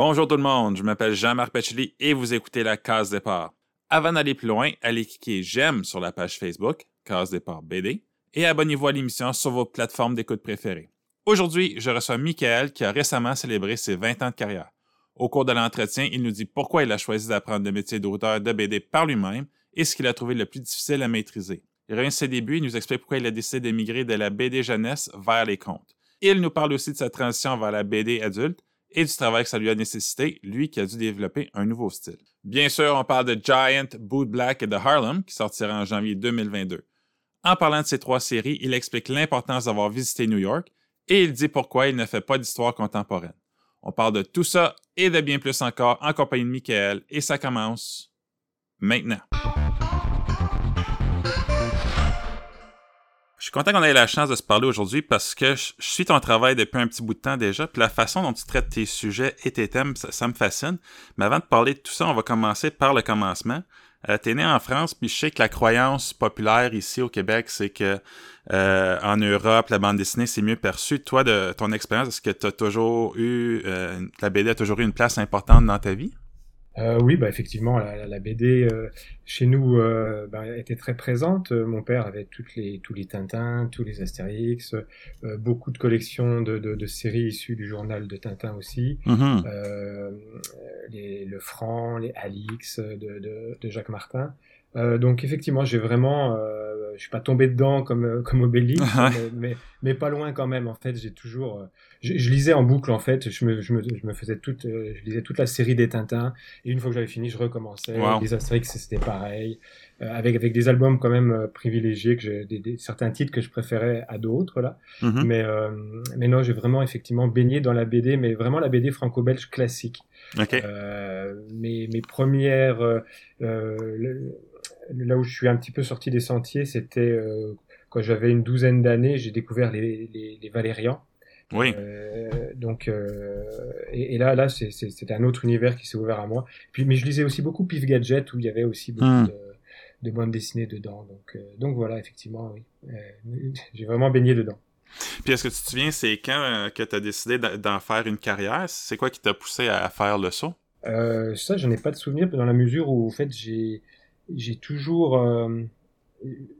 Bonjour tout le monde, je m'appelle Jean-Marc Pacheli et vous écoutez la Case Départ. Avant d'aller plus loin, allez cliquer j'aime sur la page Facebook, Case Départ BD, et abonnez-vous à l'émission sur vos plateformes d'écoute préférées. Aujourd'hui, je reçois Michael qui a récemment célébré ses 20 ans de carrière. Au cours de l'entretien, il nous dit pourquoi il a choisi d'apprendre le métier d'auteur de BD par lui-même et ce qu'il a trouvé le plus difficile à maîtriser. Il revient ses débuts et nous explique pourquoi il a décidé d'émigrer de la BD jeunesse vers les contes. Il nous parle aussi de sa transition vers la BD adulte et du travail que ça lui a nécessité, lui qui a dû développer un nouveau style. Bien sûr, on parle de Giant, Boot Black et de Harlem, qui sortira en janvier 2022. En parlant de ces trois séries, il explique l'importance d'avoir visité New York et il dit pourquoi il ne fait pas d'histoire contemporaine. On parle de tout ça et de bien plus encore en compagnie de Michael et ça commence maintenant. Suis content qu'on ait la chance de se parler aujourd'hui parce que je, suis ton travail depuis un petit bout de temps déjà, puis la façon dont tu traites tes sujets et tes thèmes, ça, me fascine. Mais avant de parler de tout ça, on va commencer par le commencement. Euh, T'es né en France, puis je sais que la croyance populaire ici au Québec, c'est que euh, en Europe, la bande dessinée, c'est mieux perçu. Toi, de ton expérience, est-ce que as toujours eu, euh, la BD a toujours eu une place importante dans ta vie? Euh, oui, bah effectivement, la, la BD euh, chez nous euh, bah, était très présente. Mon père avait toutes les, tous les Tintins, tous les Astérix, beaucoup de collections de, de, de, séries issues du journal de Tintin aussi, Mhm. les, le Franc, les Alix de, de Jacques Martin. donc effectivement, j'ai vraiment, je suis pas tombé dedans comme comme Obélix, mais, mais, mais pas loin quand même. En fait, j'ai toujours je, je, lisais en boucle en fait. Je me, je me, je me faisais toute, euh, je lisais toute la série des Tintins. Et une fois que j'avais fini, je recommençais. Wow. Les Astérix, c'était pareil. Euh, avec avec des albums quand même euh, privilégiés, que j'ai des, des, certains titres que je préférais à d'autres là. Mhm. Mais euh, mais non, j'ai vraiment effectivement baigné dans la BD, mais vraiment la BD franco-belge classique. Euh, mes, mes premières, euh, le- là où je suis un petit peu sorti des sentiers, c'était euh, quand j'avais une douzaine d'années, j'ai découvert les, les, les Valérians. Oui. Euh, donc, euh, et, et là, là, c'était un autre univers qui s'est ouvert à moi. Puis, mais je lisais aussi beaucoup Pif Gadget où il y avait aussi beaucoup Hmm. de, de bandes dessinées dedans. Donc, donc voilà, effectivement, oui, j'ai vraiment baigné dedans. Puis est-ce que tu te souviens, c'est quand que tu as décidé d'en faire une carrière? C'est quoi qui t'a poussé à faire le saut? Ça, j'en ai pas de souvenir dans la mesure où, en fait, j'ai, j'ai toujours, euh,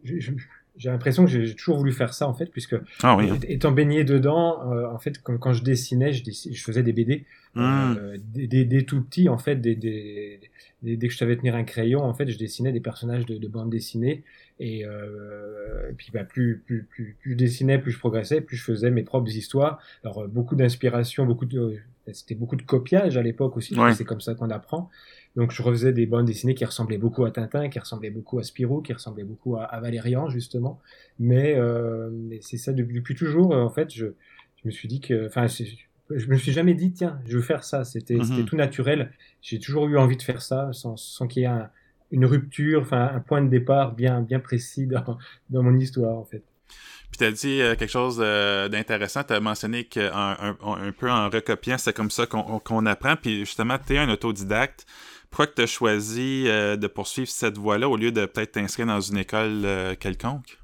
j'ai l'impression que j'ai toujours voulu faire ça, en fait, puisque Ah oui. hein. étant baigné dedans, euh, en fait, quand, quand je dessinais, je, dessinais, je faisais des BD Hmm. euh, dès- dès tout petit, en fait, dès, dès, dès- dès que je savais tenir un crayon, en fait, je dessinais des personnages de, de bande dessinée. Et, euh, et puis, bah, plus, plus, plus, plus je dessinais, plus je progressais, plus je faisais mes propres histoires. Alors, euh, beaucoup d'inspiration, beaucoup de, c'était beaucoup de copiage à l'époque aussi. Ouais. C'est comme ça qu'on apprend. Donc, je refaisais des bandes dessinées qui ressemblaient beaucoup à Tintin, qui ressemblaient beaucoup à Spirou, qui ressemblaient beaucoup à, à Valérian, justement. Mais, euh, mais c'est ça depuis, depuis toujours. euh, En fait, je, je me suis dit que, enfin, je me suis jamais dit tiens, je veux faire ça. C'était Mhm. tout naturel. J'ai toujours eu envie de faire ça sans, sans qu'il y ait un- une rupture, enfin un point de départ bien bien précis dans, dans mon histoire en fait. Puis t'as dit euh, quelque chose euh, d'intéressant. T'as mentionné qu'un un, un peu en recopiant, c'est comme ça qu'on qu'on apprend. Puis justement, t'es un autodidacte. Pourquoi que t'as choisi euh, de poursuivre cette voie-là au lieu de peut-être t'inscrire dans une école euh, quelconque?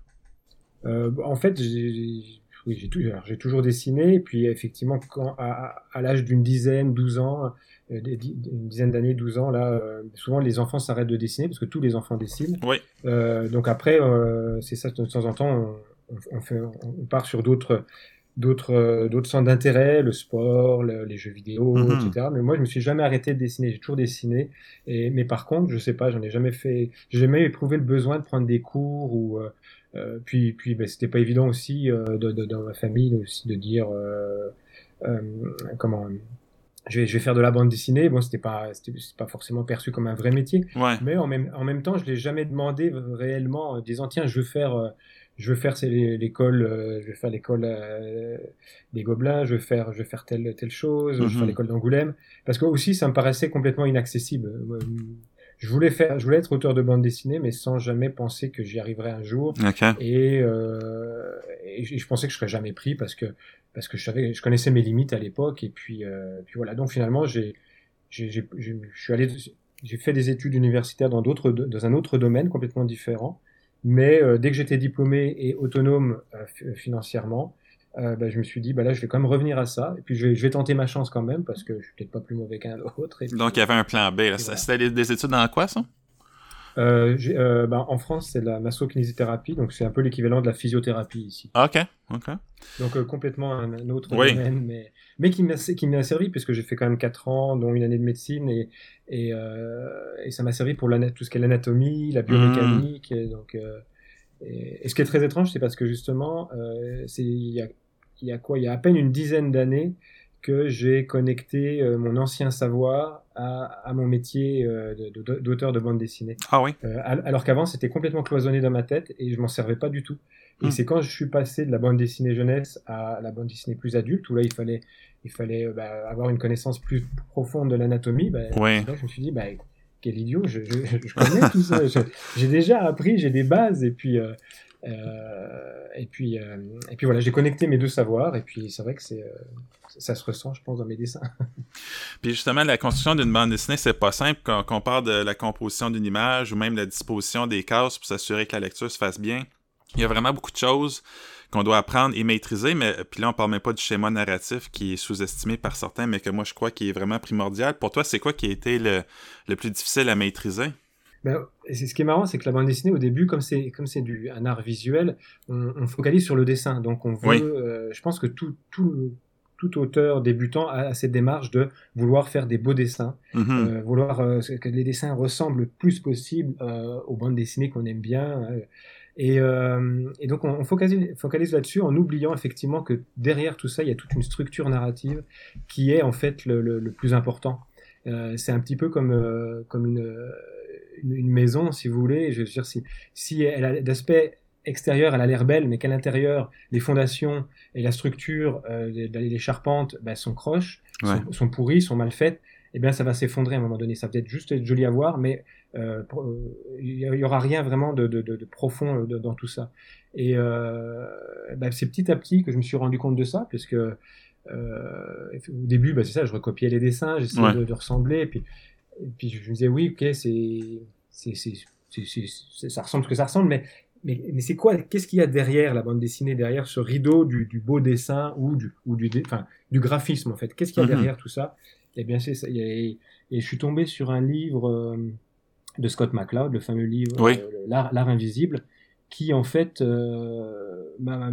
Euh, en fait, j'ai oui, j'ai toujours dessiné. Et puis effectivement, quand à, l'âge d'une dizaine, 12 ans, euh, une dizaine d'années, 12 ans, là, euh, souvent les enfants s'arrêtent de dessiner parce que tous les enfants dessinent. Oui. Euh, donc après, c'est ça, de temps en temps, on, on, fait, on part sur d'autres d'autres euh, d'autres centres d'intérêt, le sport, le- les jeux vidéo, Mhm. etc. Mais moi, je me suis jamais arrêté de dessiner. J'ai toujours dessiné. Et mais par contre, je sais pas, j'en ai jamais fait. J'ai jamais éprouvé le besoin de prendre des cours ou euh, euh, puis puis ben, c'était pas évident aussi euh, de, de- dans ma famille aussi de dire euh, euh, comment je vais, je vais faire de la bande dessinée. Bon, c'était pas, c'était pas forcément perçu comme un vrai métier. Ouais. Mais en même, en même temps, je l'ai jamais demandé réellement, en disant tiens, je veux faire, euh, je veux faire l'école, euh, je vais faire l'école euh, des Gobelins, je veux faire, je vais faire telle telle chose, je vais Mhm. faire l'école d'Angoulême, parce que aussi ça me paraissait complètement inaccessible. Euh, Je voulais faire, je voulais être auteur de bande dessinée, mais sans jamais penser que j'y arriverais un jour. OK. Et, euh, et je pensais que je serais jamais pris parce que parce que je savais, je connaissais mes limites à l'époque. Et puis, euh, puis voilà. Donc finalement, j'ai, j'ai, j'ai- j'ai- je suis allé, j'ai fait des études universitaires dans d'autres, dans un autre domaine complètement différent. Mais euh, dès que j'étais diplômé et autonome euh, fi- financièrement, euh, bah, je me suis dit, bah là, je vais quand même revenir à ça. Et puis, je vais, je vais tenter ma chance quand même, parce que je suis peut-être pas plus mauvais qu'un autre. Puis, Donc, il y avait un plan B. là. voilà. C'était des études dans quoi, ça? Euh, euh, bah, en France, c'est la masso-kinésithérapie, donc c'est un peu l'équivalent de la physiothérapie ici. Ah, OK, OK. Donc, euh, complètement un, un autre Oui. domaine, mais, mais qui m'a servi, puisque j'ai fait quand même 4 ans, dont une année de médecine, et, et, euh, et ça m'a servi pour tout ce qui est l'anatomie, la biomécanique. Et donc, euh, et, et ce qui est très étrange, c'est parce que justement, il y a, il y a quoi? Il y a à peine une dizaine d'années que j'ai connecté mon ancien savoir à, à mon métier euh, d'auteur de bande dessinée. Ah oui? Euh, al- alors qu'avant, c'était complètement cloisonné dans ma tête et je m'en servais pas du tout. Et Hmm. c'est quand je suis passé de la bande dessinée jeunesse à la bande dessinée plus adulte, où là, il fallait, il fallait euh, bah, avoir une connaissance plus profonde de l'anatomie, bah, Ouais. je me suis dit, bah, quel idiot, je, je, je connais tout ça. J'ai déjà appris, j'ai des bases, et puis, euh, euh, et puis, euh, et puis voilà, j'ai connecté mes deux savoirs, et puis c'est vrai que c'est, euh, ça se ressent, je pense, dans mes dessins. Puis justement, la construction d'une bande dessinée, c'est pas simple quand, quand on parle de la composition d'une image ou même la disposition des cases pour s'assurer que la lecture se fasse bien. Il y a vraiment beaucoup de choses qu'on doit apprendre et maîtriser, mais puis là, on parle même pas du schéma narratif qui est sous-estimé par certains, mais que moi, je crois qui est vraiment primordial. Pour toi, c'est quoi qui a été le, le plus difficile à maîtriser? Ben, c'est- ce qui est marrant, c'est que la bande dessinée, au début, comme c'est comme c'est du un art visuel, on, on focalise sur le dessin. Donc, on veut. Oui. euh, je pense que tout tout tout auteur débutant a, cette démarche de vouloir faire des beaux dessins, Mhm. euh, vouloir euh, que les dessins ressemblent le plus possible euh, aux bandes dessinées qu'on aime bien. et, et donc, on, on focalise, focalise là-dessus en oubliant effectivement que derrière tout ça, il y a toute une structure narrative qui est en fait le, le- le plus important. C'est un petit peu comme, comme une, une, une maison, si vous voulez. Je veux dire, si, si elle a d'aspect extérieur, elle a l'air belle, mais qu'à l'intérieur, les fondations et la structure, euh, les, les charpentes, bah, sont croches, Ouais. sont, sont pourries, sont mal faites, eh bien, ça va s'effondrer à un moment donné. Ça va peut-être juste être joli à voir, mais euh, euh, il y aura rien vraiment de, de, de, de profond euh, dans tout ça. Et euh, bah, c'est petit à petit que je me suis rendu compte de ça, puisque euh, au début, bah, c'est ça, je recopiais les dessins, j'essayais Ouais. de, ressembler, et puis, et puis je me disais, oui, ok, c'est- ça ressemble ce que ça ressemble, mais, mais, mais c'est quoi, qu'est-ce qu'il y a derrière la bande dessinée, derrière ce rideau du, du beau dessin ou du, ou du, dé- enfin, du graphisme en fait? Qu'est-ce qu'il y a Mhm. derrière tout ça? Eh bien, c'est ça. il y a- Et, et je suis tombé sur un livre euh, de Scott McCloud, le fameux livre Oui. euh, L'art, invisible, qui en fait euh, m'a,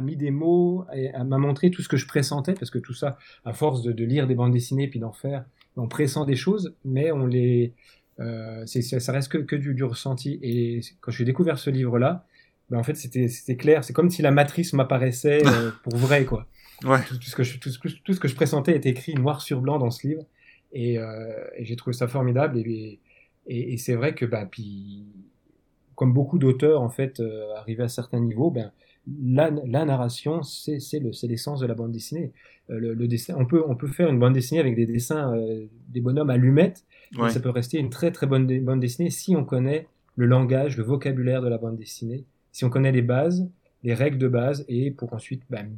mis des mots m'a montré tout ce que je pressentais, parce que tout ça, à force de, de lire des bandes dessinées puis d'en faire, on pressent des choses, mais on les, euh, c'est, ça ça reste que, que du, du ressenti. Et quand j'ai découvert ce livre-là, ben en fait c'était, c'était clair, c'est comme si la matrice m'apparaissait euh, pour vrai, quoi. Ouais. Tout, tout ce que je, tout ce que je pressentais est écrit noir sur blanc dans ce livre, et, euh, et j'ai trouvé ça formidable. Et, et, et c'est vrai que, ben, puis, comme beaucoup d'auteurs, en fait, euh, arrivés à certains niveaux, ben, la, la narration, c'est, c'est, le, c'est l'essence de la bande dessinée. Euh, le, le dessin, on peut, on peut faire une bande dessinée avec des dessins, euh, des bonhommes allumettes, mais Ouais. ça peut rester une très très bonne bande dessinée si on connaît le langage, le vocabulaire de la bande dessinée, si on connaît les bases, les règles de base, et pour ensuite ben,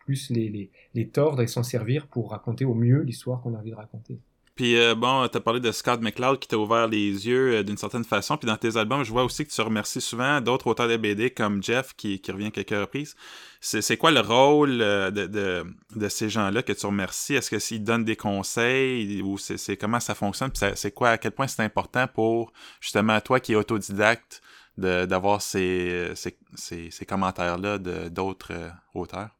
plus les, les, les tordre et s'en servir pour raconter au mieux l'histoire qu'on a envie de raconter. Puis euh, bon, t'as parlé de Scott McCloud qui t'a ouvert les yeux euh, d'une certaine façon. Puis dans tes albums, je vois aussi que tu remercies souvent d'autres auteurs de BD comme Jeff qui, revient quelques reprises. C'est, quoi le rôle euh, de, de, ces gens-là que tu remercies? Est-ce que s'ils donnent des conseils ou c'est, comment ça fonctionne? Puis c'est quoi, à quel point c'est important pour justement toi qui es autodidacte d'avoir ces, ces, ces, commentaires-là d'autres auteurs?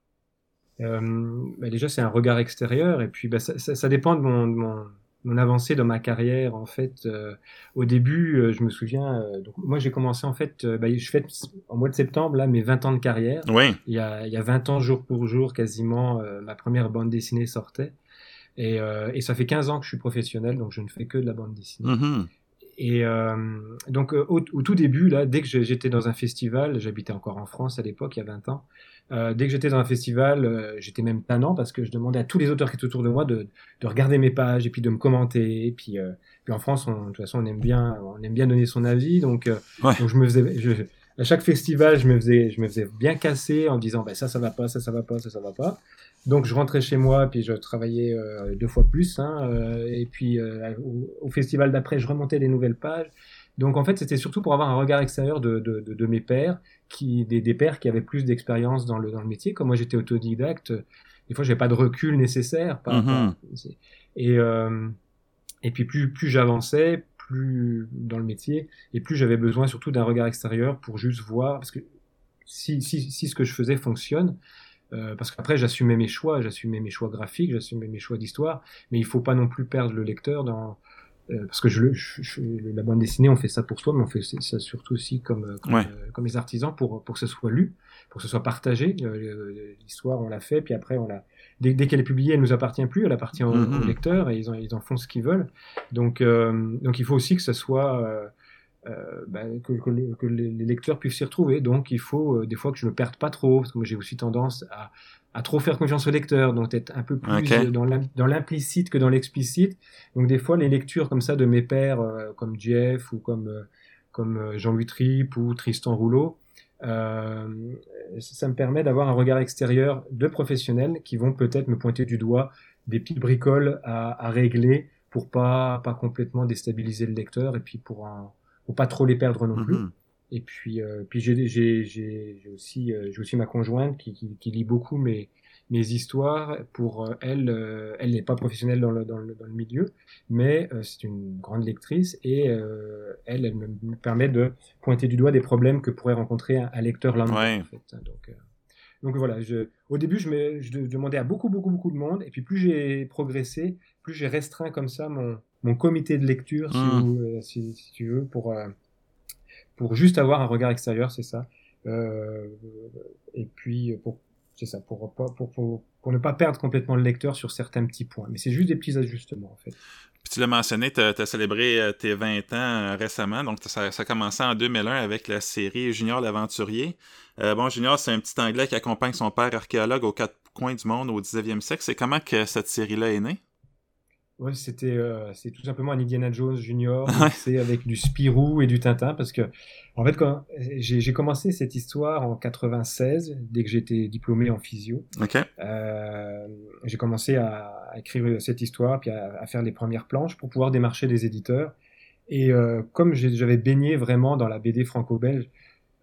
Bah déjà, c'est un regard extérieur, et puis bah, ça, dépend de mon, mon avancée dans ma carrière. En fait, euh, au début, euh, je me souviens, euh, donc moi j'ai commencé en fait, bah, je fête en mois de septembre là mes 20 ans de carrière. Oui. Il y a, il y a 20 ans, jour pour jour, quasiment, ma première bande dessinée sortait. Et, et ça fait 15 ans que je suis professionnel, donc je ne fais que de la bande dessinée. Mhm. Et euh, donc euh, au, au tout début, là, dès que j'étais dans un festival, j'habitais encore en France à l'époque, il y a 20 ans, euh, dès que j'étais dans un festival, euh, j'étais même tannant parce que je demandais à tous les auteurs qui étaient autour de moi de, de regarder mes pages et puis de me commenter. Et puis, euh, puis en France, on, de toute façon, on aime bien, on aime bien donner son avis. Donc, Ouais. donc je me faisais, je, à chaque festival, je me faisais, je me faisais bien casser en disant, bah, ça, ça va pas, ça, ça va pas, ça, ça va pas. Donc je rentrais chez moi, puis je travaillais euh, deux fois plus. Hein, euh, et puis euh, au, au festival d'après, je remontais des nouvelles pages. Donc en fait, c'était surtout pour avoir un regard extérieur de, de, de, de mes pères, qui, des, des pères qui avaient plus d'expérience dans le, dans le métier. Comme moi j'étais autodidacte, des fois j'avais pas de recul nécessaire. Par, Mhm. et, euh, et puis plus, plus j'avançais, dans le métier, et plus j'avais besoin surtout d'un regard extérieur pour juste voir, parce que si, ce que je faisais fonctionne, euh, parce qu'après j'assumais mes choix, j'assumais mes choix graphiques, j'assumais mes choix d'histoire, mais il faut pas non plus perdre le lecteur dans euh, parce que je, le- je- je- la bande dessinée, on fait ça pour soi, mais on fait ça surtout aussi comme euh, comme, Ouais. euh, comme les artisans pour pour que ce soit lu, pour que ce soit partagé. Euh, L'histoire, on l'a fait, puis après on l'a. Dès, dès qu'elle est publiée, elle nous appartient plus, elle appartient aux, Mhm. aux lecteurs et ils en ils en font ce qu'ils veulent. Donc euh, donc il faut aussi que ça soit euh, bah, que, que les, que les les lecteurs puissent s'y retrouver. Donc il faut euh, des fois que je me perde pas trop, parce que moi j'ai aussi tendance à, à trop faire confiance aux lecteurs, donc être un peu plus dans l'im- dans l'implicite que dans l'explicite. Donc des fois les lectures comme ça de mes pères, euh, comme Jeff ou comme euh, comme euh, Jean-Louis Tripp ou Tristan Rouleau, euh, ça me permet d'avoir un regard extérieur de professionnels qui vont peut-être me pointer du doigt des petites bricoles à, à régler pour pas pas complètement déstabiliser le lecteur et puis pour un, pour pas trop les perdre non plus. Mhm. Et puis, euh, puis j'ai, j'ai, j'ai, j'ai aussi, euh, j'ai aussi ma conjointe qui, qui, qui lit beaucoup mes, mes histoires. Pour euh, elle, elle n'est pas professionnelle dans le, dans le, dans le milieu, mais c'est une grande lectrice et elle, elle me, me permet de pointer du doigt des problèmes que pourrait rencontrer un, un lecteur lambda. Ouais. En fait. Donc, donc voilà. Je, au début, je, me, je de- demandais à beaucoup, beaucoup, beaucoup de monde, et puis plus j'ai progressé, plus j'ai restreint comme ça mon, mon comité de lecture, si, Mm. vous- euh, si, si tu veux, pour pour juste avoir un regard extérieur, c'est ça. Euh, et puis pour c'est ça, pour, ne pas perdre complètement le lecteur sur certains petits points. Mais c'est juste des petits ajustements en fait. Tu l'as mentionné, tu as, célébré euh, tes 20 ans euh, récemment, donc ça, ça a commencé en 2001 avec la série Junior l'aventurier. Bon, Junior, c'est un petit Anglais qui accompagne son père archéologue aux quatre coins du monde au 19e siècle. C'est comment que cette série-là est née? Ouais, c'était euh, c'est tout simplement un Indiana Jones Junior c'est avec du Spirou et du Tintin parce que en fait quand j'ai commencé cette histoire en 96 dès que j'étais diplômé en physio? Euh, j'ai commencé à, à écrire cette histoire, puis à, à faire les premières planches pour pouvoir démarcher des éditeurs. Et euh, comme j'avais baigné vraiment dans la BD franco-belge,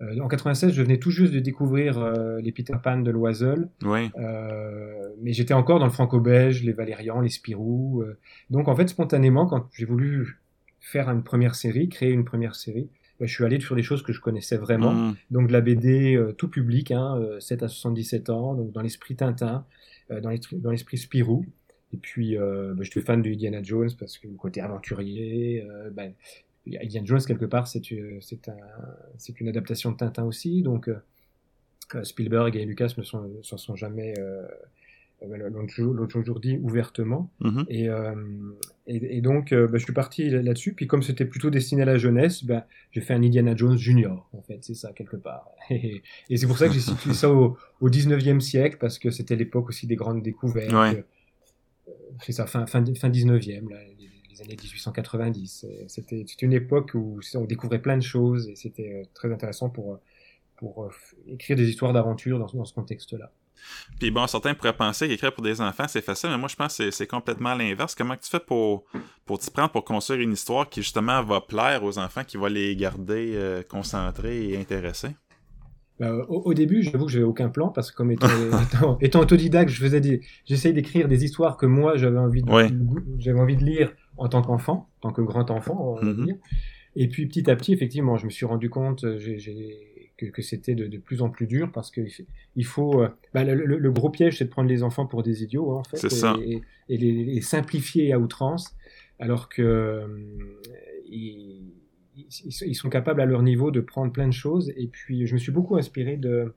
en 96, je venais tout juste de découvrir euh, les Peter Pan de Loisel, Oui. euh, mais j'étais encore dans le franco-belge, les Valérian, les Spirou. euh. donc en fait, spontanément, quand j'ai voulu faire une première série, créer une première série, bah, je suis allé sur des choses que je connaissais vraiment Mhm. donc de la BD euh, tout public, hein, euh, 7 à 77 ans, donc dans l'esprit Tintin, euh, dans l'esprit Spirou. Et puis, euh, je suis fan de Indiana Jones parce que le côté aventurier, euh, ben, Indiana Jones quelque part, c'est une, c'est un, c'est une adaptation de Tintin aussi. Donc euh, euh, Spielberg et Lucas ne sont, s'en sont jamais, euh, euh, l'ont toujours dit ouvertement. Mhm. Et, euh, et, et donc, euh, bah, je suis parti là- là-dessus. Puis comme c'était plutôt destiné à la jeunesse, bah, j'ai fait un Indiana Jones junior, en fait, c'est ça, quelque part. et c'est pour ça que j'ai situé ça au, au 19e siècle, parce que c'était l'époque aussi des grandes découvertes. Ouais. Euh, C'est ça, fin, fin, fin 19e, là, les, les années 1890. Et C'était une époque où on découvrait plein de choses, et c'était euh, très intéressant pour, euh, pour euh, écrire des histoires d'aventure dans, dans ce contexte-là. Puis bon, certains pourraient penser qu'écrire pour des enfants, c'est facile, mais moi, je pense que c'est- complètement l'inverse. Comment tu fais pour, pour t'y prendre pour construire une histoire qui, justement, va plaire aux enfants, qui va les garder euh, concentrés et intéressés? Bah, au, au début, j'avoue que j'avais aucun plan parce que comme étant, étant, étant autodidacte, je faisais j'essayais d'écrire des histoires que moi j'avais envie de, Ouais. j'avais envie de lire en tant qu'enfant, en tant que grand enfant, on va Mhm. dire. Et puis petit à petit, effectivement, je me suis rendu compte euh, que, que c'était de, de plus en plus dur parce que il faut, euh, bah, le, le- le gros piège, c'est de prendre les enfants pour des idiots hein, en fait, C'est et, ça. et, et les, les simplifier à outrance, alors que euh, ils, sont- ils sont capables à leur niveau de prendre plein de choses. Et puis, je me suis beaucoup inspiré de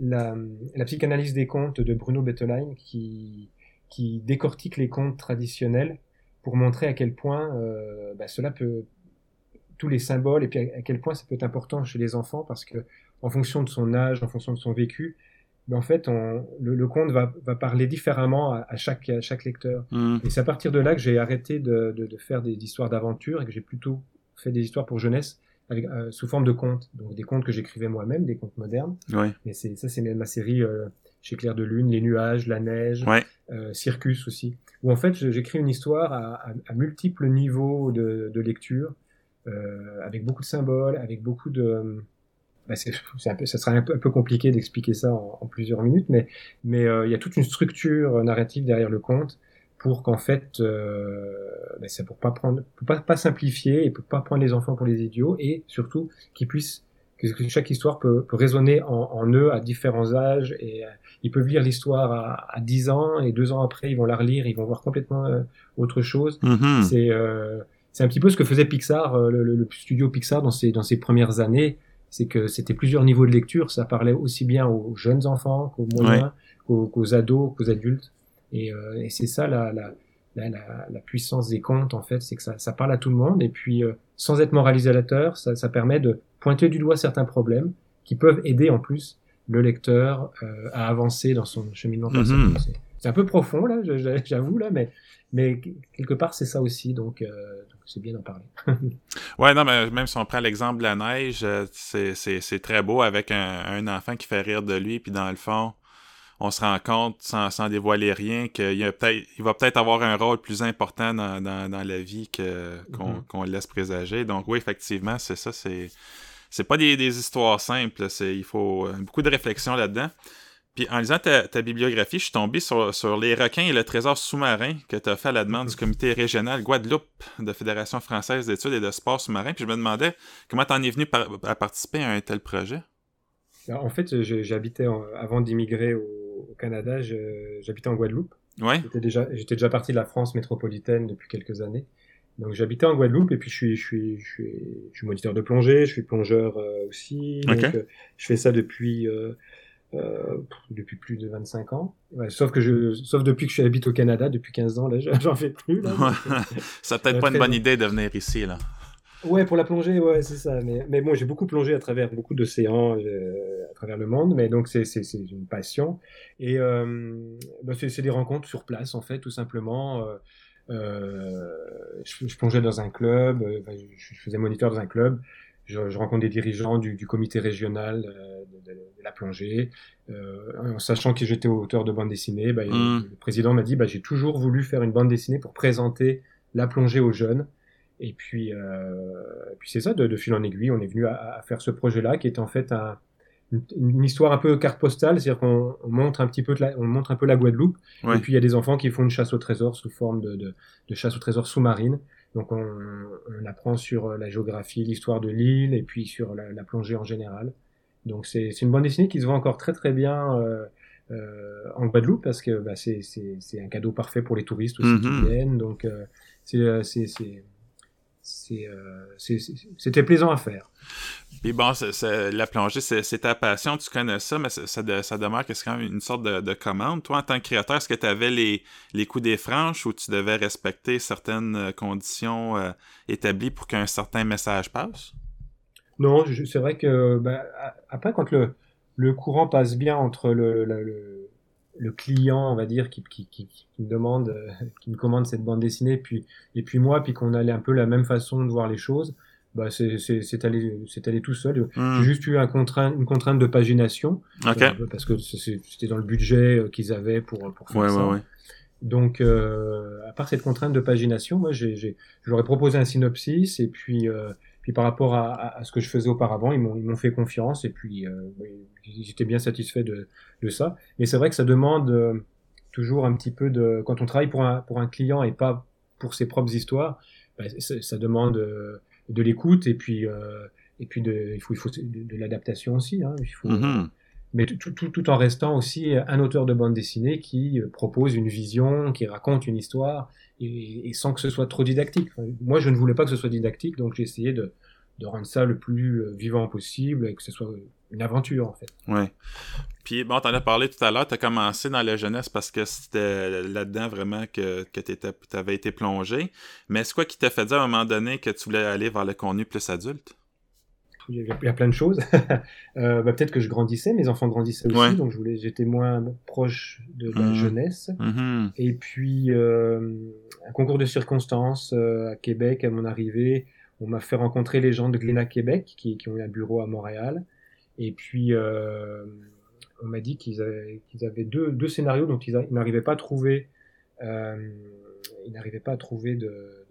la, la psychanalyse des contes de Bruno Bettelheim qui, qui décortique les contes traditionnels pour montrer à quel point euh, bah, cela peut tous les symboles et puis à, à quel point ça peut être important chez les enfants parce que en fonction de son âge, en fonction de son vécu, ben, en fait, on, le, le conte va, va parler différemment à, à chaque, à chaque lecteur. Mhm. Et c'est à partir de là que j'ai arrêté de, de, de faire des histoires d'aventure et que j'ai plutôt fait des histoires pour jeunesse avec, euh, sous forme de contes. Donc des contes que j'écrivais moi-même, des contes modernes. Oui. Mais c'est ça, c'est ma série euh, chez Clair de Lune, Les Nuages, La Neige, Ouais. euh, Circus aussi. Où en fait, j'écris une histoire à, à, à multiples niveaux de, de lecture. avec beaucoup de symboles, avec beaucoup de bah c'est un peu, ça serait un peu, un peu compliqué d'expliquer ça en, en, plusieurs minutes, mais mais il y a toute une structure narrative derrière le conte pour qu'en fait, euh, ben c'est pour pas prendre, pour pas, pas simplifier et pour pas prendre les enfants pour les idiots et surtout qu'ils puissent que chaque histoire peut, peut résonner en, en, eux à différents âges et euh, ils peuvent lire l'histoire à, à 10 ans et deux ans après ils vont la relire, ils vont voir complètement euh, autre chose. Mm-hmm. C'est euh, c'est un petit peu ce que faisait Pixar, euh, le, le, studio Pixar dans ses dans ses premières années, c'est que c'était plusieurs niveaux de lecture, ça parlait aussi bien aux jeunes enfants qu'aux moyens, ouais. qu'aux ados, qu'aux adultes. Et, euh, et c'est ça la, la, la, la, puissance des contes, en fait, c'est que ça, ça, parle à tout le monde. Et puis, euh, sans être moralisateur, ça, ça permet de pointer du doigt certains problèmes qui peuvent aider en plus le lecteur euh, à avancer dans son cheminement. Mm -hmm. C'est un peu profond là, j'avoue là, mais mais quelque part c'est ça aussi, donc euh, c'est bien d'en parler. ouais, non, mais même si on prend l'exemple de la neige, euh, c'est très beau avec un, un, enfant qui fait rire de lui, puis dans le fond, on se rend compte, sans, sans dévoiler rien, qu'il peut il va peut-être avoir un rôle plus important dans, dans, dans la vie que qu'on mm -hmm. qu laisse présager. Donc oui, effectivement, c'est ça, c'est c'est pas des, des, histoires simples, c'est il faut euh, beaucoup de réflexion là-dedans. Puis en lisant ta, ta, bibliographie, je suis tombé sur, sur les requins et le trésor sous-marin que tu as fait à la demande du comité régional Guadeloupe de Fédération française d'études et de sport sous-marin. Puis je me demandais comment tu en es venu par, à participer à un tel projet? En fait, j'habitais avant d'immigrer au, au Canada, j'habitais en Guadeloupe. Ouais. J'étais déjà, j'étais déjà parti de la France métropolitaine depuis quelques années. Donc j'habitais en Guadeloupe et puis je suis, je suis, je suis, je suis moniteur de plongée, je suis plongeur euh, aussi. Okay. Donc euh, je fais ça depuis euh, depuis plus de 25 ans. Ouais, sauf que je, sauf depuis que je habite au Canada depuis 15 ans là, j'en fais plus. Là, ça peut-être pas une bonne idée de venir ici là. Ouais, pour la plongée, ouais, c'est ça. Mais, mais bon, j'ai beaucoup plongé à travers beaucoup d'océans, euh, à travers le monde, mais donc c'est une passion. Et euh, bah c'est des rencontres sur place, en fait, tout simplement. Euh, je, je, plongeais dans un club, je, faisais moniteur dans un club, je, je rencontre des dirigeants du, du comité régional de, de, de, la plongée, en sachant que j'étais auteur de bande dessinée. Bah, mmh. Le président m'a dit bah, j'ai toujours voulu faire une bande dessinée pour présenter la plongée aux jeunes. Et puis, euh, puis c'est ça, de, de, fil en aiguille, on est venu à, à faire ce projet-là, qui est en fait un, une, une, histoire un peu carte postale, c'est-à-dire qu'on montre un petit peu, la, on montre un peu la Guadeloupe, et puis il y a des enfants qui font une chasse au trésor sous forme de, de, de chasse au trésor sous-marine. Donc on, on, apprend sur la géographie, l'histoire de l'île, et puis sur la, la, plongée en général. Donc c'est une bande dessinée qui se vend encore très très bien. Euh, euh, en Guadeloupe parce que bah, c'est un cadeau parfait pour les touristes aussi qui Mm-hmm. viennent donc euh, c'est euh, c'était plaisant à faire. Puis bon, c est, c est, la plongée, c'est ta passion, tu connais ça, mais ça, ça demeure que c'est quand même une sorte de, de, commande. Toi, en tant que créateur, est-ce que tu avais les, les coups des franches ou tu devais respecter certaines euh, conditions euh, établies pour qu'un certain message passe? Non, c'est vrai que bah, après, quand le, le courant passe bien entre le, le, le le client, on va dire, qui, qui, qui, qui me demande, euh, qui me commande cette bande dessinée, puis et puis moi, puis qu'on allait un peu la même façon de voir les choses, bah c'est c'est allé c'est allé tout seul. Mmh. J'ai juste eu un contrainte, une contrainte de pagination, okay. euh, parce que c'était dans le budget euh, qu'ils avaient pour pour faire ouais, ça. Ouais, ouais. Donc, euh, à part cette contrainte de pagination, moi, j'ai, j'aurais proposé un synopsis et puis, euh, puis par rapport à, ce que je faisais auparavant, ils m'ont, fait confiance et puis euh, ils étaient bien satisfaits de, de ça. Mais c'est vrai que ça demande euh, toujours un petit peu de, quand on travaille pour un, pour un client et pas pour ses propres histoires, bah, ça, demande euh, de l'écoute et puis, euh, et puis de, il faut, il faut de, l'adaptation aussi. Hein, il faut, mm -hmm mais tout, tout, tout, en restant aussi un auteur de bande dessinée qui propose une vision, qui raconte une histoire, et, sans que ce soit trop didactique. Moi, je ne voulais pas que ce soit didactique, donc j'ai essayé de, rendre ça le plus vivant possible et que ce soit une aventure, en fait. Oui. Puis, bon, t'en as parlé tout à l'heure, t'as commencé dans la jeunesse parce que c'était là-dedans vraiment que, que t'avais été plongé. Mais c'est quoi qui t'a fait dire à un moment donné que tu voulais aller vers le contenu plus adulte? Il y a plein de choses. euh, bah, peut-être que je grandissais, mes enfants grandissaient aussi, ouais. donc je voulais, j'étais moins proche de la mmh. jeunesse. Mmh. Et puis euh, un concours de circonstances euh, à Québec à mon arrivée, on m'a fait rencontrer les gens de Glénat Québec qui, qui, ont un bureau à Montréal. Et puis on m'a dit qu'ils avaient, deux, deux, scénarios dont ils, n'arrivaient pas à trouver, ils n'arrivaient pas à trouver de,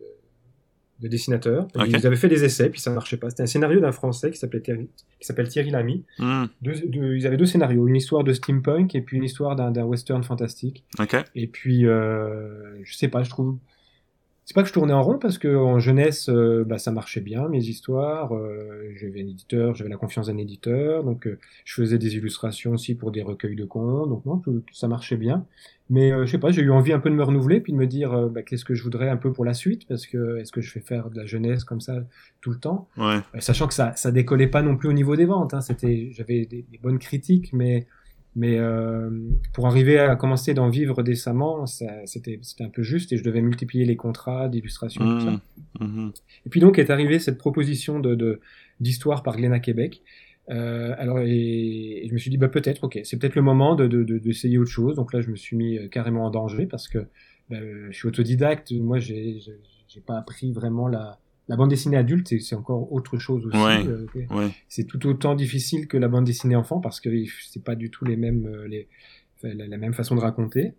de de dessinateurs. Ils avaient fait des essais, puis ça marchait pas. C'était un scénario d'un Français qui s'appelait Thierry, qui s'appelle Thierry Lamy. Hmm. ils avaient deux scénarios, une histoire de steampunk et puis une histoire d'un western fantastique. Et puis, euh, je sais pas, je trouve c'est pas que je tournais en rond parce que en jeunesse, euh, bah, ça marchait bien mes histoires. Euh, j'avais un éditeur, j'avais la confiance d'un éditeur, donc euh, je faisais des illustrations aussi pour des recueils de contes. Donc non, ça marchait bien. Mais je sais pas, j'ai eu envie un peu de me renouveler puis de me dire bah, qu'est-ce que je voudrais un peu pour la suite parce que est-ce que je vais faire de la jeunesse comme ça tout le temps, ouais. sachant que ça ça décollait pas non plus au niveau des ventes. Hein. C'était j'avais des, des bonnes critiques, mais mais euh, pour arriver à commencer d'en vivre décemment, c'était un peu juste et je devais multiplier les contrats d'illustration. Mmh, mmh. Et puis donc est arrivée cette proposition de d'histoire par Glénat Québec. Euh, alors et, je me suis dit bah peut-être ok c'est peut-être le moment de d'essayer autre chose. Donc là je me suis mis euh, carrément en danger parce que bah, je suis autodidacte. Moi j'ai j'ai pas appris vraiment la la bande dessinée adulte, c'est encore autre chose aussi. Euh, c'est tout autant difficile que la bande dessinée enfant parce que c'est pas du tout les mêmes, euh, les, la, même façon de raconter.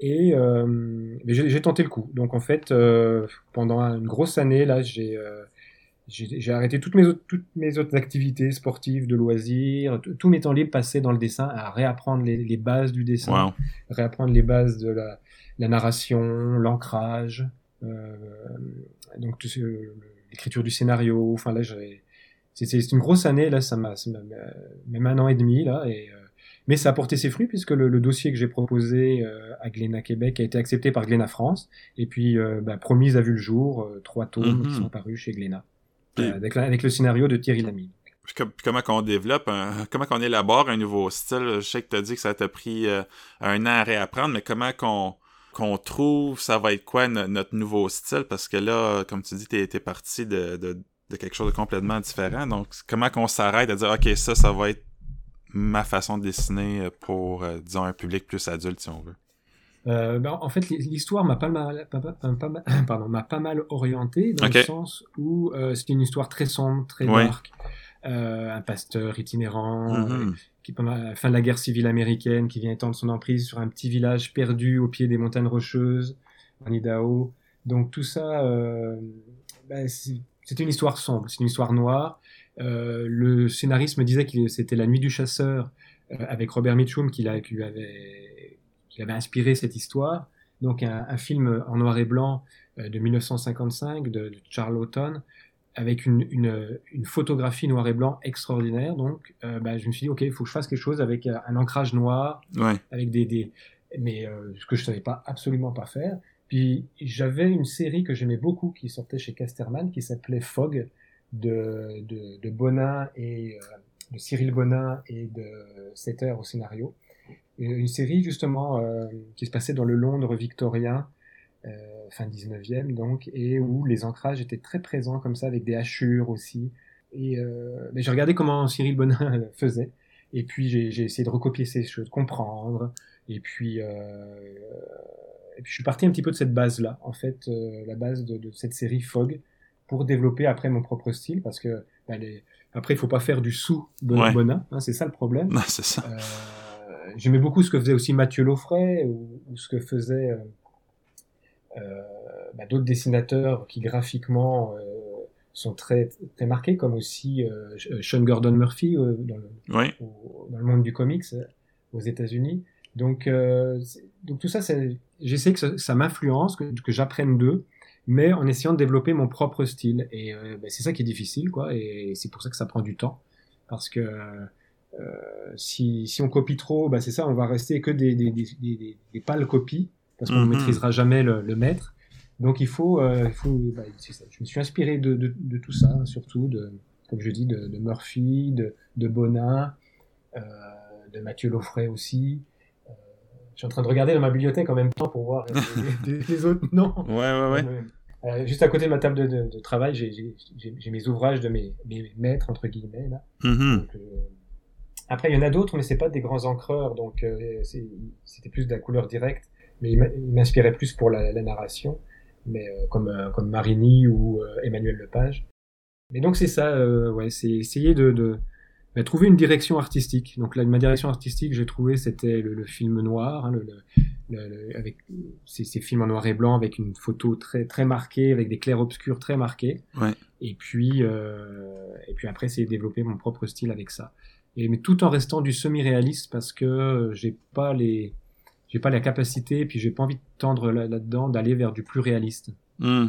Et euh, j'ai tenté le coup. Donc en fait, pendant une grosse année, là, j'ai j'ai arrêté toutes mes, autres, toutes mes autres activités sportives, de loisirs, tous mes temps libres passés dans le dessin à réapprendre les, les bases du dessin, réapprendre les bases de la, la narration, l'ancrage, donc l'écriture du scénario. Enfin là, c'était une grosse année. Là, ça m'a même un an et demi là. Et, euh, mais ça a porté ses fruits puisque le, dossier que j'ai proposé euh, à Glénat Québec a été accepté par Glénat France et puis bah, Promise a vu le jour, trois tomes qui mhm. sont parus chez Glénat avec, avec, le scénario de Thierry Lamy. comment qu'on développe, comment qu'on élabore un nouveau style? Je sais que tu as dit que ça t'a pris un an à réapprendre, mais comment qu'on qu'on trouve, ça va être quoi notre nouveau style? Parce que là, comme tu dis, t'es es parti de, de, quelque chose de complètement différent. Donc, comment qu'on s'arrête à dire, OK, ça, ça va être ma façon de dessiner pour, euh, disons, un public plus adulte, si on veut? Euh, ben, en fait, l'histoire m'a pas mal, pas, pardon, m'a pas mal orienté dans le sens où euh, c'est une histoire très sombre, très dark. Un pasteur itinérant, mm-hmm qui pendant la fin de la guerre civile américaine, qui vient étendre son emprise sur un petit village perdu au pied des montagnes rocheuses, en Idaho. Donc tout ça, euh, bah, c'était une histoire sombre, c'est une histoire noire. Euh, le scénariste me disait que c'était La Nuit du Chasseur euh, avec Robert Mitchum qui, qui, lui avait, qui avait inspiré cette histoire. Donc un, un film en noir et blanc euh, de 1955 de, de Charles Houghton avec une, une, une, photographie noir et blanc extraordinaire. Donc, euh, bah, je me suis dit, OK, il faut que je fasse quelque chose avec euh, un ancrage noir, avec des, des... mais euh, ce que je savais pas absolument pas faire. Puis j'avais une série que j'aimais beaucoup qui sortait chez Casterman qui s'appelait Fog de, de, de Bonin et euh, de Cyril Bonin et de Setter au scénario. Une série justement qui se passait dans le Londres victorien euh, fin 19e donc, et où les ancrages étaient très présents comme ça, avec des hachures aussi. Et euh, mais j'ai regardé comment Cyril Bonin faisait, et puis j'ai essayé de recopier ces choses, de comprendre, et puis, euh, et puis je suis parti un petit peu de cette base-là, en fait, euh, la base de, de, cette série Fog, pour développer après mon propre style, parce que bah, les... après il faut pas faire du sous Bonin, Bonin hein, c'est ça le problème. c'est ça. Euh, J'aimais beaucoup ce que faisait aussi Mathieu Laufray, ou, ou ce que faisait euh, bah, d'autres dessinateurs qui graphiquement euh, sont très, très marqués, comme aussi euh, Sean Gordon Murphy dans le, dans, le, monde du comics aux États-Unis. Donc, donc tout ça, j'essaie que ça, m'influence, que, que j'apprenne d'eux, mais en essayant de développer mon propre style. Et bah, c'est ça qui est difficile, quoi. Et c'est pour ça que ça prend du temps, parce que euh, si, si on copie trop, bah, c'est ça, on va rester que des, des, des, des, des pâles copies parce qu'on ne mhm. maîtrisera jamais le, maître. Donc il faut, euh, il faut bah, ça. je me suis inspiré de, de, de, tout ça, surtout de, comme je dis, de, de Murphy, de, de Bonin, euh, de Mathieu Laufray aussi. Euh, je suis en train de regarder dans ma bibliothèque en même temps pour voir les, autres noms. Ouais, ouais, ouais. Euh, juste à côté de ma table de, de, travail, j'ai mes ouvrages de mes, mes, maîtres, entre guillemets. Là. Mhm. Donc, euh, après, il y en a d'autres, mais c'est pas des grands encreurs, donc c'était plus de la couleur directe mais il m'inspirait plus pour la, la, narration, mais euh, comme euh, comme Marini ou euh, Emmanuel Lepage. Mais donc c'est ça, ouais, c'est essayer de, de, bah, trouver une direction artistique. Donc là, ma direction artistique, j'ai trouvé, c'était le, film noir, hein, le, avec ces, ces, films en noir et blanc avec une photo très très marquée, avec des clairs obscurs très marqués. Ouais. Et puis euh, et puis après, c'est développer mon propre style avec ça. Et mais tout en restant du semi-réaliste parce que j'ai pas les j'ai pas la capacité, et puis j'ai pas envie de tendre là-dedans, d'aller vers du plus réaliste. Hmm.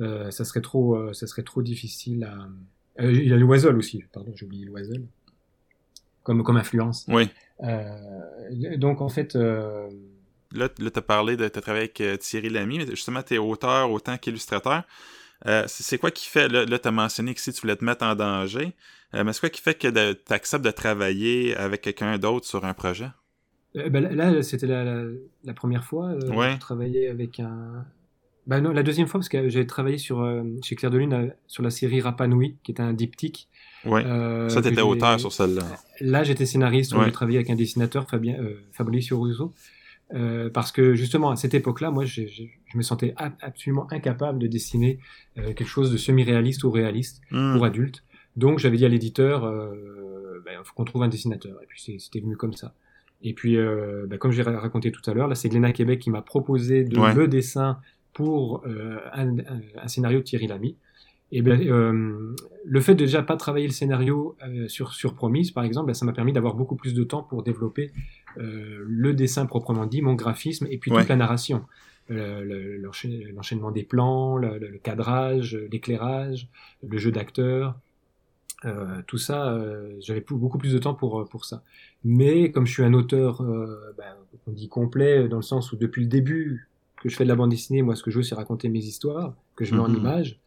Euh, ça serait trop, euh, ça serait trop difficile à. Euh, il y a l'oiseau aussi, pardon, j'ai oublié l'oiseau. Comme, comme influence. Oui. Donc en fait. Là, là tu as parlé de, tu travaillé avec Thierry Lamy, mais justement, tu es auteur autant qu'illustrateur. c'est quoi qui fait, là, là tu as mentionné que si tu voulais te mettre en danger, mais c'est quoi qui fait que tu acceptes de travailler avec quelqu'un d'autre sur un projet? Ben, là, c'était la, la, première fois. ouais. travailler avec un, bah non, la deuxième fois, parce que j'ai travaillé sur, euh, chez Claire de Lune euh, sur la série Rapanui, qui est un diptyque. Ouais. Euh, ça, t'étais auteur sur celle-là. Là, j'étais scénariste, ouais. j'ai travaillé avec un dessinateur, Fabien, euh, Fabricio Russo. Euh, parce que justement, à cette époque-là, moi, je me sentais absolument incapable de dessiner quelque chose de semi-réaliste ou réaliste hmm. pour adultes. Donc, j'avais dit à l'éditeur, il ben, faut qu'on trouve un dessinateur. Et puis, c'était venu comme ça. Et puis, bah, comme j'ai raconté tout à l'heure, là, c'est Glénat Québec qui m'a proposé de le dessin pour euh, un, un, scénario de Thierry Lamy. Et ben, euh, le fait de déjà pas travailler le scénario euh, sur, sur Promise, par exemple, ben, ça m'a permis d'avoir beaucoup plus de temps pour développer euh, le dessin proprement dit, mon graphisme, et puis toute la narration. L'enchaînement des plans, le, le cadrage, l'éclairage, le jeu d'acteurs, euh, tout ça, euh, j'avais beaucoup plus de temps pour, pour ça. Mais comme je suis un auteur, ben, on dit complet, dans le sens où depuis le début, que je fais de la bande dessinée, moi, ce que je veux, c'est raconter mes histoires, que je mets en mhm. image.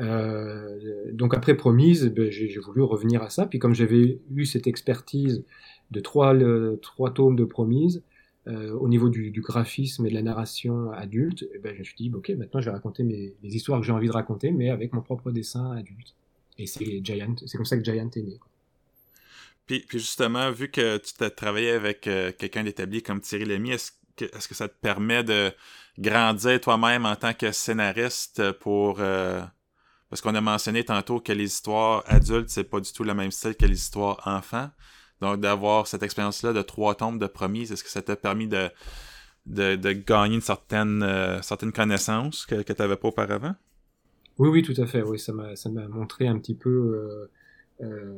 Euh, donc après Promise, ben, j'ai voulu revenir à ça. Puis comme j'avais eu cette expertise de trois, le, trois tomes de Promise, euh, au niveau du, du, graphisme et de la narration adulte, eh ben, je me suis dit, ok, maintenant je vais raconter mes, les histoires que j'ai envie de raconter, mais avec mon propre dessin adulte. Et c'est Giant, c'est comme ça que Giant est né. Puis, puis, justement, vu que tu t'as travaillé avec euh, quelqu'un d'établi comme Thierry Lamy, est-ce que, est-ce que ça te permet de grandir toi-même en tant que scénariste pour euh, parce qu'on a mentionné tantôt que les histoires adultes c'est pas du tout le même style que les histoires enfants. Donc d'avoir cette expérience là de trois tombes de promise est-ce que ça t'a permis de de, de gagner une certaine euh, certaine connaissance que, que tu n'avais pas auparavant? Oui oui tout à fait oui ça m'a ça m'a montré un petit peu euh,